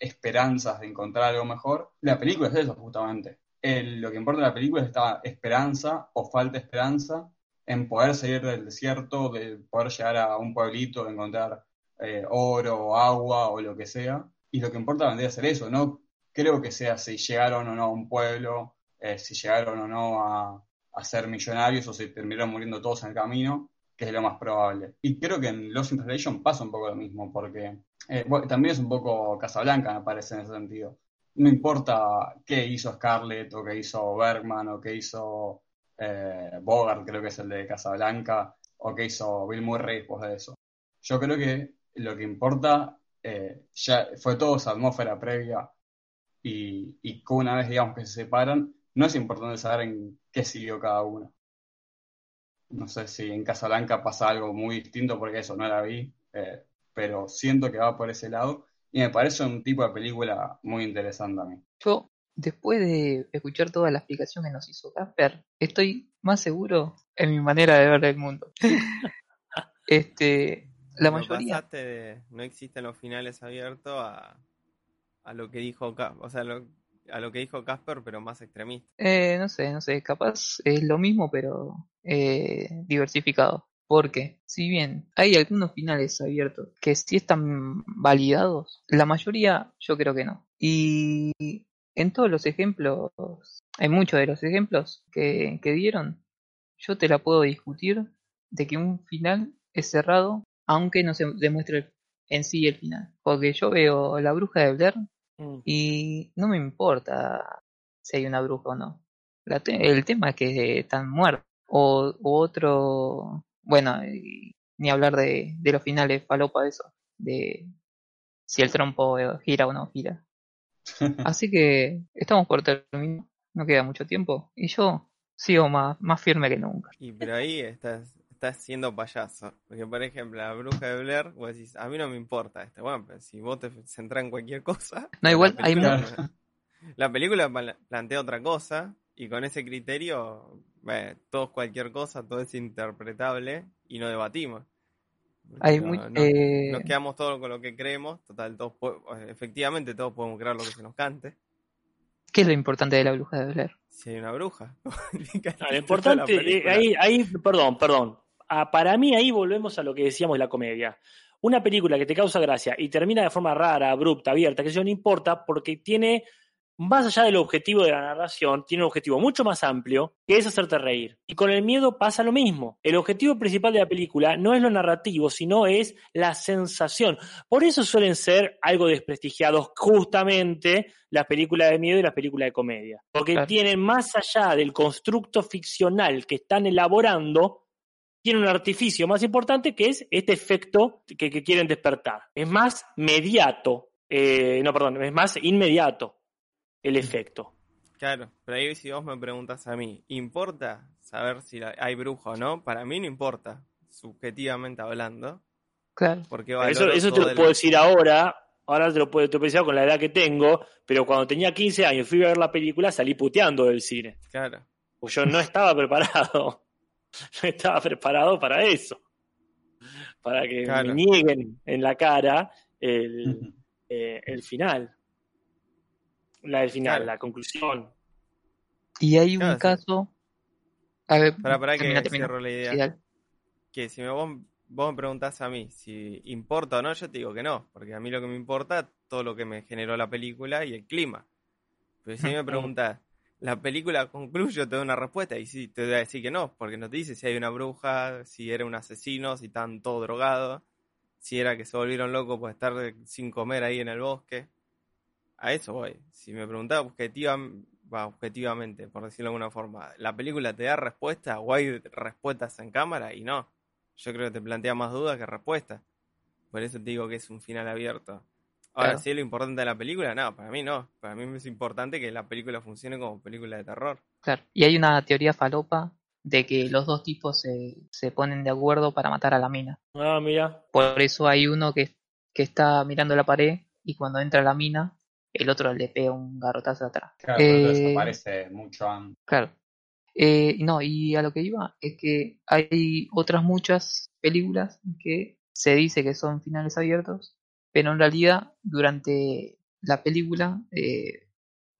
esperanzas de encontrar algo mejor, la película es eso justamente. El- lo que importa de la película es esta esperanza o falta de esperanza en poder salir del desierto, de poder llegar a un pueblito, de encontrar eh, oro, agua o lo que sea. Y lo que importa vendría a eso, no creo que sea si llegaron o no a un pueblo, eh, si llegaron o no a, a ser millonarios o si terminaron muriendo todos en el camino, que es lo más probable. Y creo que en Lost in pasa un poco lo mismo, porque eh, también es un poco Casablanca, me parece, en ese sentido. No importa qué hizo Scarlett o qué hizo Bergman o qué hizo eh, Bogart, creo que es el de Casablanca, o qué hizo Bill Murray después de eso. Yo creo que lo que importa eh, ya fue toda esa atmósfera previa y, una vez digamos que se separan, no es importante saber en qué siguió cada uno. No sé si en Casablanca pasa algo muy distinto porque eso no la vi, eh, pero siento que va por ese lado y me parece un tipo de película muy interesante a mí. Yo, después de escuchar toda la explicación que nos hizo Casper, estoy más seguro en mi manera de ver el mundo. este, la mayoría. pasaste de no existen los finales abiertos a, a lo que dijo o sea, lo- a lo que dijo Casper, pero más extremista. Eh, no sé, no sé, capaz es lo mismo, pero eh, diversificado. Porque, si bien hay algunos finales abiertos que sí están validados, la mayoría yo creo que no. Y en todos los ejemplos, en muchos de los ejemplos que, que dieron, yo te la puedo discutir de que un final es cerrado, aunque no se demuestre en sí el final. Porque yo veo la bruja de Blair Mm. y no me importa si hay una bruja o no. La te- el tema es que están muertos. O, u otro, bueno, y ni hablar de, de los finales falopa de eso, de si el trompo eh, gira o no gira. Así que estamos por terminar, no queda mucho tiempo y yo sigo más, más firme que nunca. Y pero ahí estás, estás siendo payaso. Porque, por ejemplo, la bruja de Blair, vos decís, a mí no me importa este. Bueno, pero si vos te centrás en cualquier cosa. No, igual la hay película, la plantea otra cosa. Y con ese criterio, eh, todo es cualquier cosa, todo es interpretable y no debatimos. Hay No- muy- no- eh, Nos quedamos todos con lo que creemos. Total, todos efectivamente todos podemos creer lo que se nos cante. ¿Qué es lo importante de la bruja de Blair? Si hay una bruja. Ah, lo importante, eh, ahí, ahí, perdón, perdón. Ah, para mí ahí volvemos a lo que decíamos de la comedia. Una película que te causa gracia y termina de forma rara, abrupta, abierta, que eso no importa porque tiene, más allá del objetivo de la narración, tiene un objetivo mucho más amplio, que es hacerte reír. Y con el miedo pasa lo mismo. El objetivo principal de la película no es lo narrativo, sino es la sensación. Por eso suelen ser algo desprestigiados justamente las películas de miedo y las películas de comedia. Porque Claro. tienen más allá del constructo ficcional que están elaborando, tiene un artificio más importante que es este efecto que, que quieren despertar. Es más mediato, eh, no, perdón, es más inmediato el efecto. Claro, pero ahí si vos me preguntas a mí, ¿importa saber si hay bruja o no? Para mí no importa, subjetivamente hablando, Claro. porque Eso, eso te lo puedo decir ahora, ahora te lo puedo te lo puedo decir con la edad que tengo, pero cuando tenía 15 años fui a ver la película, salí puteando del cine. Claro, Pues yo no estaba preparado. No estaba preparado para eso. Para que Claro. me nieguen en la cara el, eh, el final. La del final, Claro. la conclusión. Y hay un caso. A ver, para, para que cierro la idea. Que si me, vos, vos me preguntás a mí si importa o no, yo te digo que no, porque a mí lo que me importa es todo lo que me generó la película y el clima. Pero si me preguntás, ¿la película concluye te da una respuesta? Y sí, te voy a decir que no, porque no te dice si hay una bruja, si era un asesino, si están todos drogados, si era que se volvieron locos por estar sin comer ahí en el bosque. A eso voy. Si me preguntás objetiva, va, objetivamente, por decirlo de alguna forma, ¿la película te da respuesta o hay respuestas en cámara? Y no. Yo creo que te plantea más dudas que respuestas. Por eso te digo que es un final abierto. Ahora, Claro. es lo importante de la película, no, para mí no. Para mí es importante que la película funcione como película de terror. Claro. Y hay una teoría falopa de que los dos tipos se, se ponen de acuerdo para matar a la mina. Ah, mira. Por eso hay uno que, que está mirando la pared y cuando entra a la mina, el otro le pega un garrotazo atrás. Claro, pero Eh, desaparece mucho antes. Claro. Eh, no, y a lo que iba es que hay otras muchas películas que se dice que son finales abiertos, pero en realidad durante la película eh,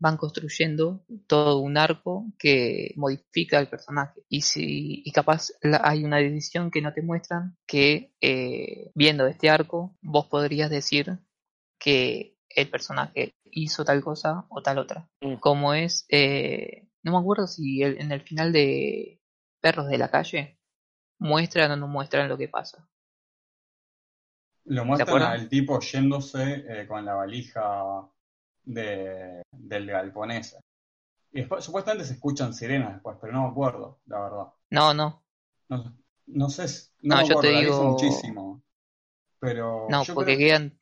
van construyendo todo un arco que modifica el personaje. Y si y capaz la- hay una decisión que no te muestran que eh, viendo este arco vos podrías decir que el personaje hizo tal cosa o tal otra Mm. como es, eh, no me acuerdo si el- en el final de Perros de la Calle muestran o no muestran lo que pasa. Lo muestran al tipo yéndose eh, con la valija de, del galpón ese. Y después, supuestamente se escuchan sirenas después, pero no me acuerdo, la verdad. No, no, No, no sé, no, No, me yo te acuerdo, digo- muchísimo. Pero no, porque creo- quedan,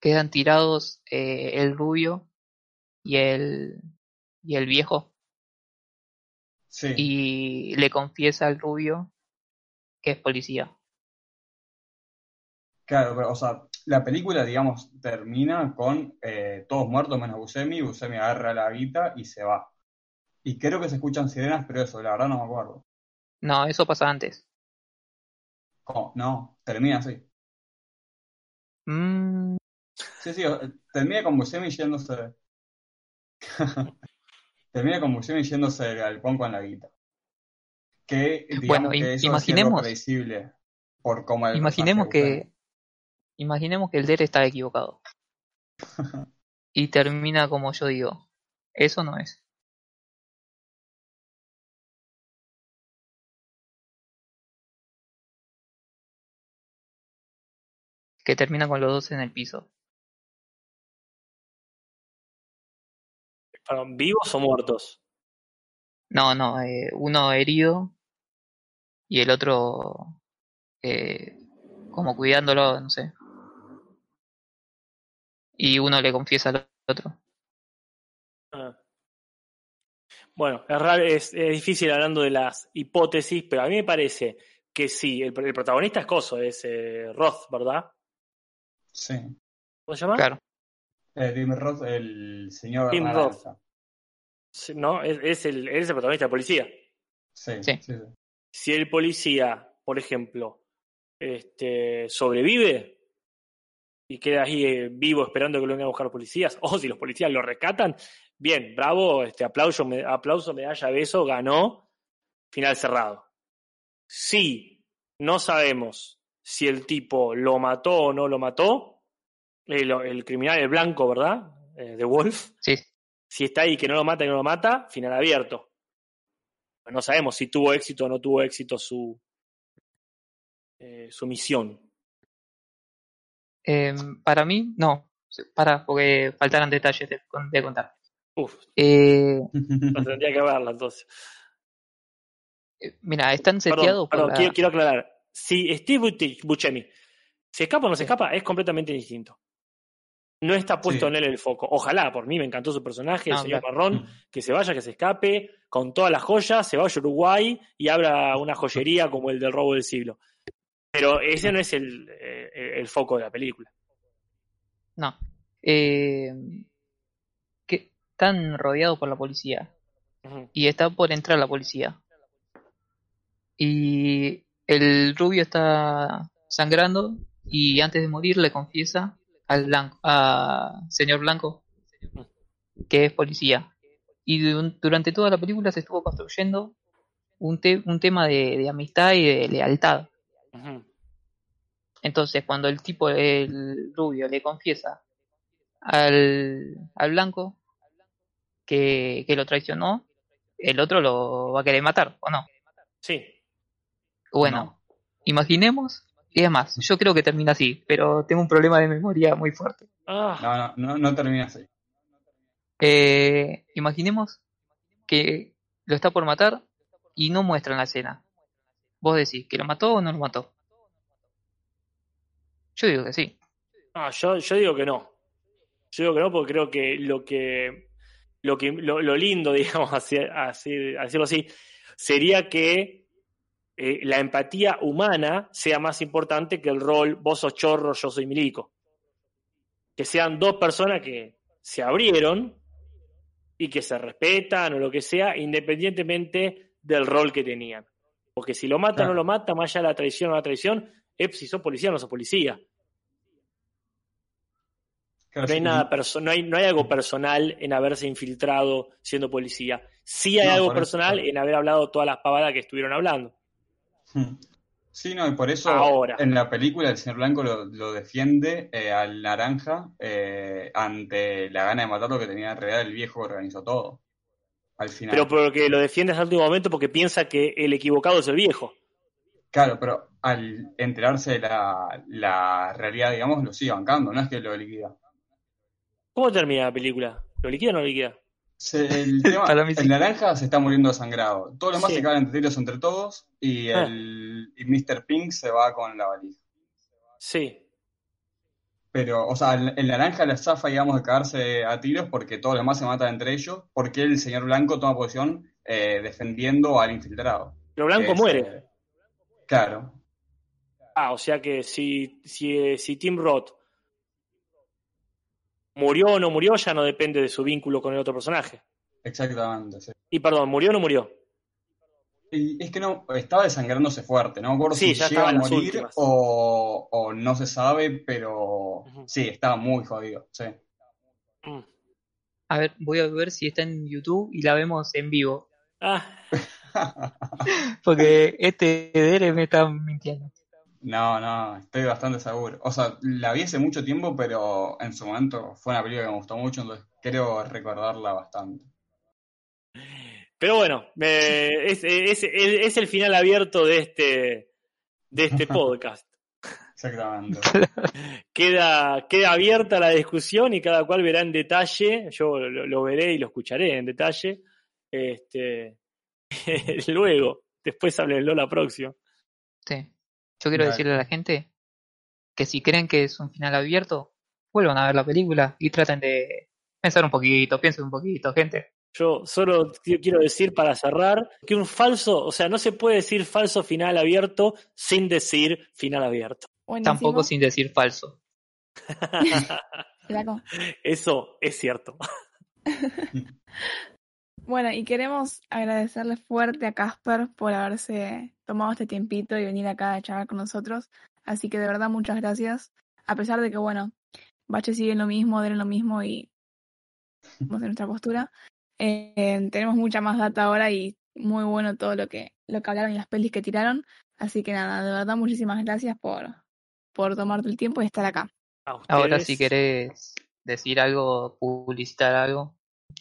quedan tirados eh, el rubio y el, y el viejo sí, y le confiesa al rubio que es policía. Claro, pero, o sea, la película, digamos, termina con eh, todos muertos menos Buscemi, Buscemi agarra la guita y se va. Y creo que se escuchan sirenas, pero eso, la verdad no me acuerdo. No, eso pasa antes. ¿Cómo? No, termina así. Mm, Sí, sí, o- termina con Buscemi yéndose. termina con Buscemi yéndose del galpón con la guita. Que digamos Bueno, que eso imaginemos- por cómo el imaginemos que imaginemos que el Der está equivocado y termina como yo digo. Eso no es. Que termina con los dos en el piso. Perdón, ¿Vivos o muertos? No, no, eh, uno herido y el otro eh, como cuidándolo, no sé. Y uno le confiesa al otro. Ah. Bueno, es, raro- es, es difícil hablando de las hipótesis, pero a mí me parece que sí, el, el protagonista es Coso, es eh, Roth, ¿verdad? Sí. ¿Cómo se llama? Claro. Eh, Tim Roth, el señor Tim. Sí, No, es, es el, él es el protagonista de policía. Sí, Sí. sí, sí. Si el policía, por ejemplo, este, sobrevive y queda ahí eh, vivo esperando que lo vengan a buscar los policías, o si los policías lo rescatan, bien, bravo, este, aplauso, me- aplauso, medalla, beso, ganó, final cerrado. Si no sabemos si el tipo lo mató o no lo mató, el, el criminal, el blanco, ¿verdad? Eh, de Wolf, Sí, si está ahí que no lo mata y no lo mata, final abierto. No sabemos si tuvo éxito o no tuvo éxito su, eh, su misión. Em, para mí, no. Para, porque faltaran detalles de, de contar. Uf, Eh, no tendría que verla entonces. eh, mira, están seteados perdón, la- quiero, quiero aclarar. Si Steve Buscemi se escapa o no se escapa, es completamente distinto. no está puesto Sí. en él el foco. Ojalá, por mí me encantó su personaje, el Ah, señor claro. Marrón, que se vaya, que se escape, con todas las joyas, se vaya a Uruguay y abra una joyería como el del robo del siglo. Pero ese no es el, eh, el foco de la película. No. Eh, que están rodeados por la policía. Y está por entrar la policía. Y el rubio está sangrando y antes de morir le confiesa al blanco, a señor Blanco que es policía. Y du- durante toda la película se estuvo construyendo un, te- un tema de, de amistad y de lealtad. Entonces, cuando el tipo, el rubio, le confiesa al, al blanco que, que lo traicionó, el otro lo va a querer matar, ¿o no? Sí. Bueno, imaginemos, y es más, yo creo que termina así, pero tengo un problema de memoria muy fuerte. Ah, No, no, no, no termina así. Eh, imaginemos que lo está por matar y no muestran la escena. Vos decís, ¿que lo mató o no lo mató? Yo digo que sí. ah, yo, yo digo que no. Yo digo que no porque creo que lo que lo que lo, lo lindo, digamos, así, decirlo así, sería que eh, la empatía humana sea más importante que el rol vos sos chorro, yo soy milico. Que sean dos personas que se abrieron y que se respetan o lo que sea, independientemente del rol que tenían. Porque si lo mata o no lo mata, más allá de la traición o la traición, es si sos policía o no sos policía. Claro, No hay sí, nada y- perso- no hay, no hay algo personal en haberse infiltrado siendo policía. Sí hay No, algo eso, personal claro. en haber hablado todas las pavadas que estuvieron hablando. Sí, no, y por eso Ahora. en la película el señor Blanco lo, lo defiende eh, al naranja eh, ante la gana de matarlo que tenía en realidad el viejo que organizó todo. Al final. Pero porque lo defiende hasta el último momento porque piensa que el equivocado es el viejo. Claro, pero al enterarse de la, la realidad, digamos, lo sigue bancando, no es que lo liquida. ¿Cómo termina la película? ¿Lo liquida o no lo liquida? Se- el tema, naranja se está muriendo desangrado. Todos los demás Sí. se cagan entre tiros entre todos y Ah. el y Mr. Pink se va con la valija. Sí. Pero, o sea, el, el naranja la zafa, digamos, de cagarse a tiros porque todos los demás se matan entre ellos, porque el señor blanco toma posición eh, defendiendo al infiltrado. Pero Blanco que es, muere. claro, Ah, o sea que si, si, eh, si Tim Roth murió o no murió ya no depende de su vínculo con el otro personaje. exactamente. sí. Y perdón, ¿murió o no murió? Y es que no, estaba desangrándose fuerte, no me acuerdo Sí, si ya llega a morir o, o no se sabe, pero sí, estaba muy jodido, sí. A ver, voy a ver si está en YouTube y la vemos en vivo. Ah, Porque este DR me está mintiendo. No, no, estoy bastante seguro. O sea, la vi hace mucho tiempo, pero en su momento fue una película que me gustó mucho, entonces creo recordarla bastante. Pero bueno, me- es, es- es- es el final abierto de este, de este podcast. Exactamente. Queda, queda abierta la discusión y cada cual verá en detalle, yo lo, lo veré y lo escucharé en detalle, este, luego, después háblenlo la próxima. Sí. Yo quiero decirle a la gente que si creen que es un final abierto, vuelvan a ver la película y traten de pensar un poquito, piensen un poquito, gente. Yo solo qui- quiero decir para cerrar que un falso, o sea, no se puede decir falso final abierto sin decir final abierto. Buenísimo. Tampoco sin decir falso. Eso es cierto. Bueno, y queremos agradecerle fuerte a Casper por haberse tomado este tiempito y venir acá a charlar con nosotros. Así que de verdad muchas gracias. A pesar de que, bueno, Bache sigue en lo mismo, Den lo mismo y estamos en nuestra postura. Eh, tenemos mucha más data ahora y muy bueno todo lo que, lo que hablaron y las pelis que tiraron. Así que nada, de verdad muchísimas gracias por, por tomarte el tiempo y estar acá. Ahora si querés decir algo, publicitar algo,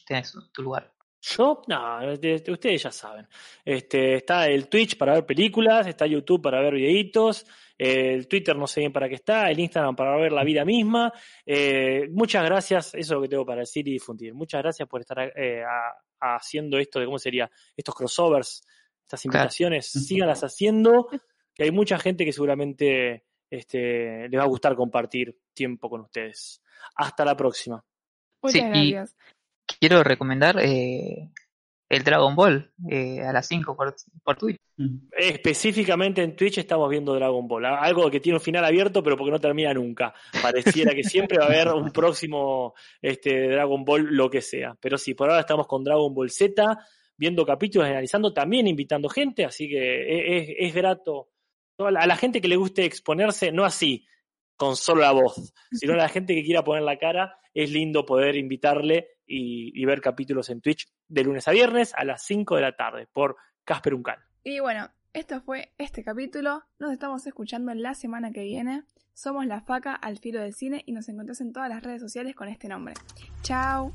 tenés tu lugar. Yo, no, de- de- ustedes ya saben. Este, está el Twitch para ver películas, está YouTube para ver videitos, el Twitter no sé bien para qué está, el Instagram para ver la vida misma. Eh, muchas gracias, eso es lo que tengo para decir y difundir. Muchas gracias por estar eh, a- haciendo esto de cómo sería, estos crossovers, estas Claro. invitaciones, síganlas haciendo, que hay mucha gente que seguramente este, le va a gustar compartir tiempo con ustedes. Hasta la próxima. Muchas Sí, y- gracias. Quiero recomendar eh, el Dragon Ball eh, a las 5 por, por Twitch. Específicamente en Twitch estamos viendo Dragon Ball, algo que tiene un final abierto pero porque no termina nunca. Pareciera que siempre va a haber un próximo este, Dragon Ball, lo que sea. Pero sí, por ahora estamos con Dragon Ball Z, viendo capítulos, analizando, también invitando gente, así que e- es, es grato. A la gente que le guste exponerse, no así, con solo la voz, sino a la gente que quiera poner la cara, es lindo poder invitarle y, ver capítulos en Twitch de lunes a viernes a las 5 de la tarde por Casper Uncal. Y bueno, esto fue este capítulo. Nos estamos escuchando la semana que viene. Somos La Faca al Filo del Cine y nos encontrás en todas las redes sociales con este nombre. Chao.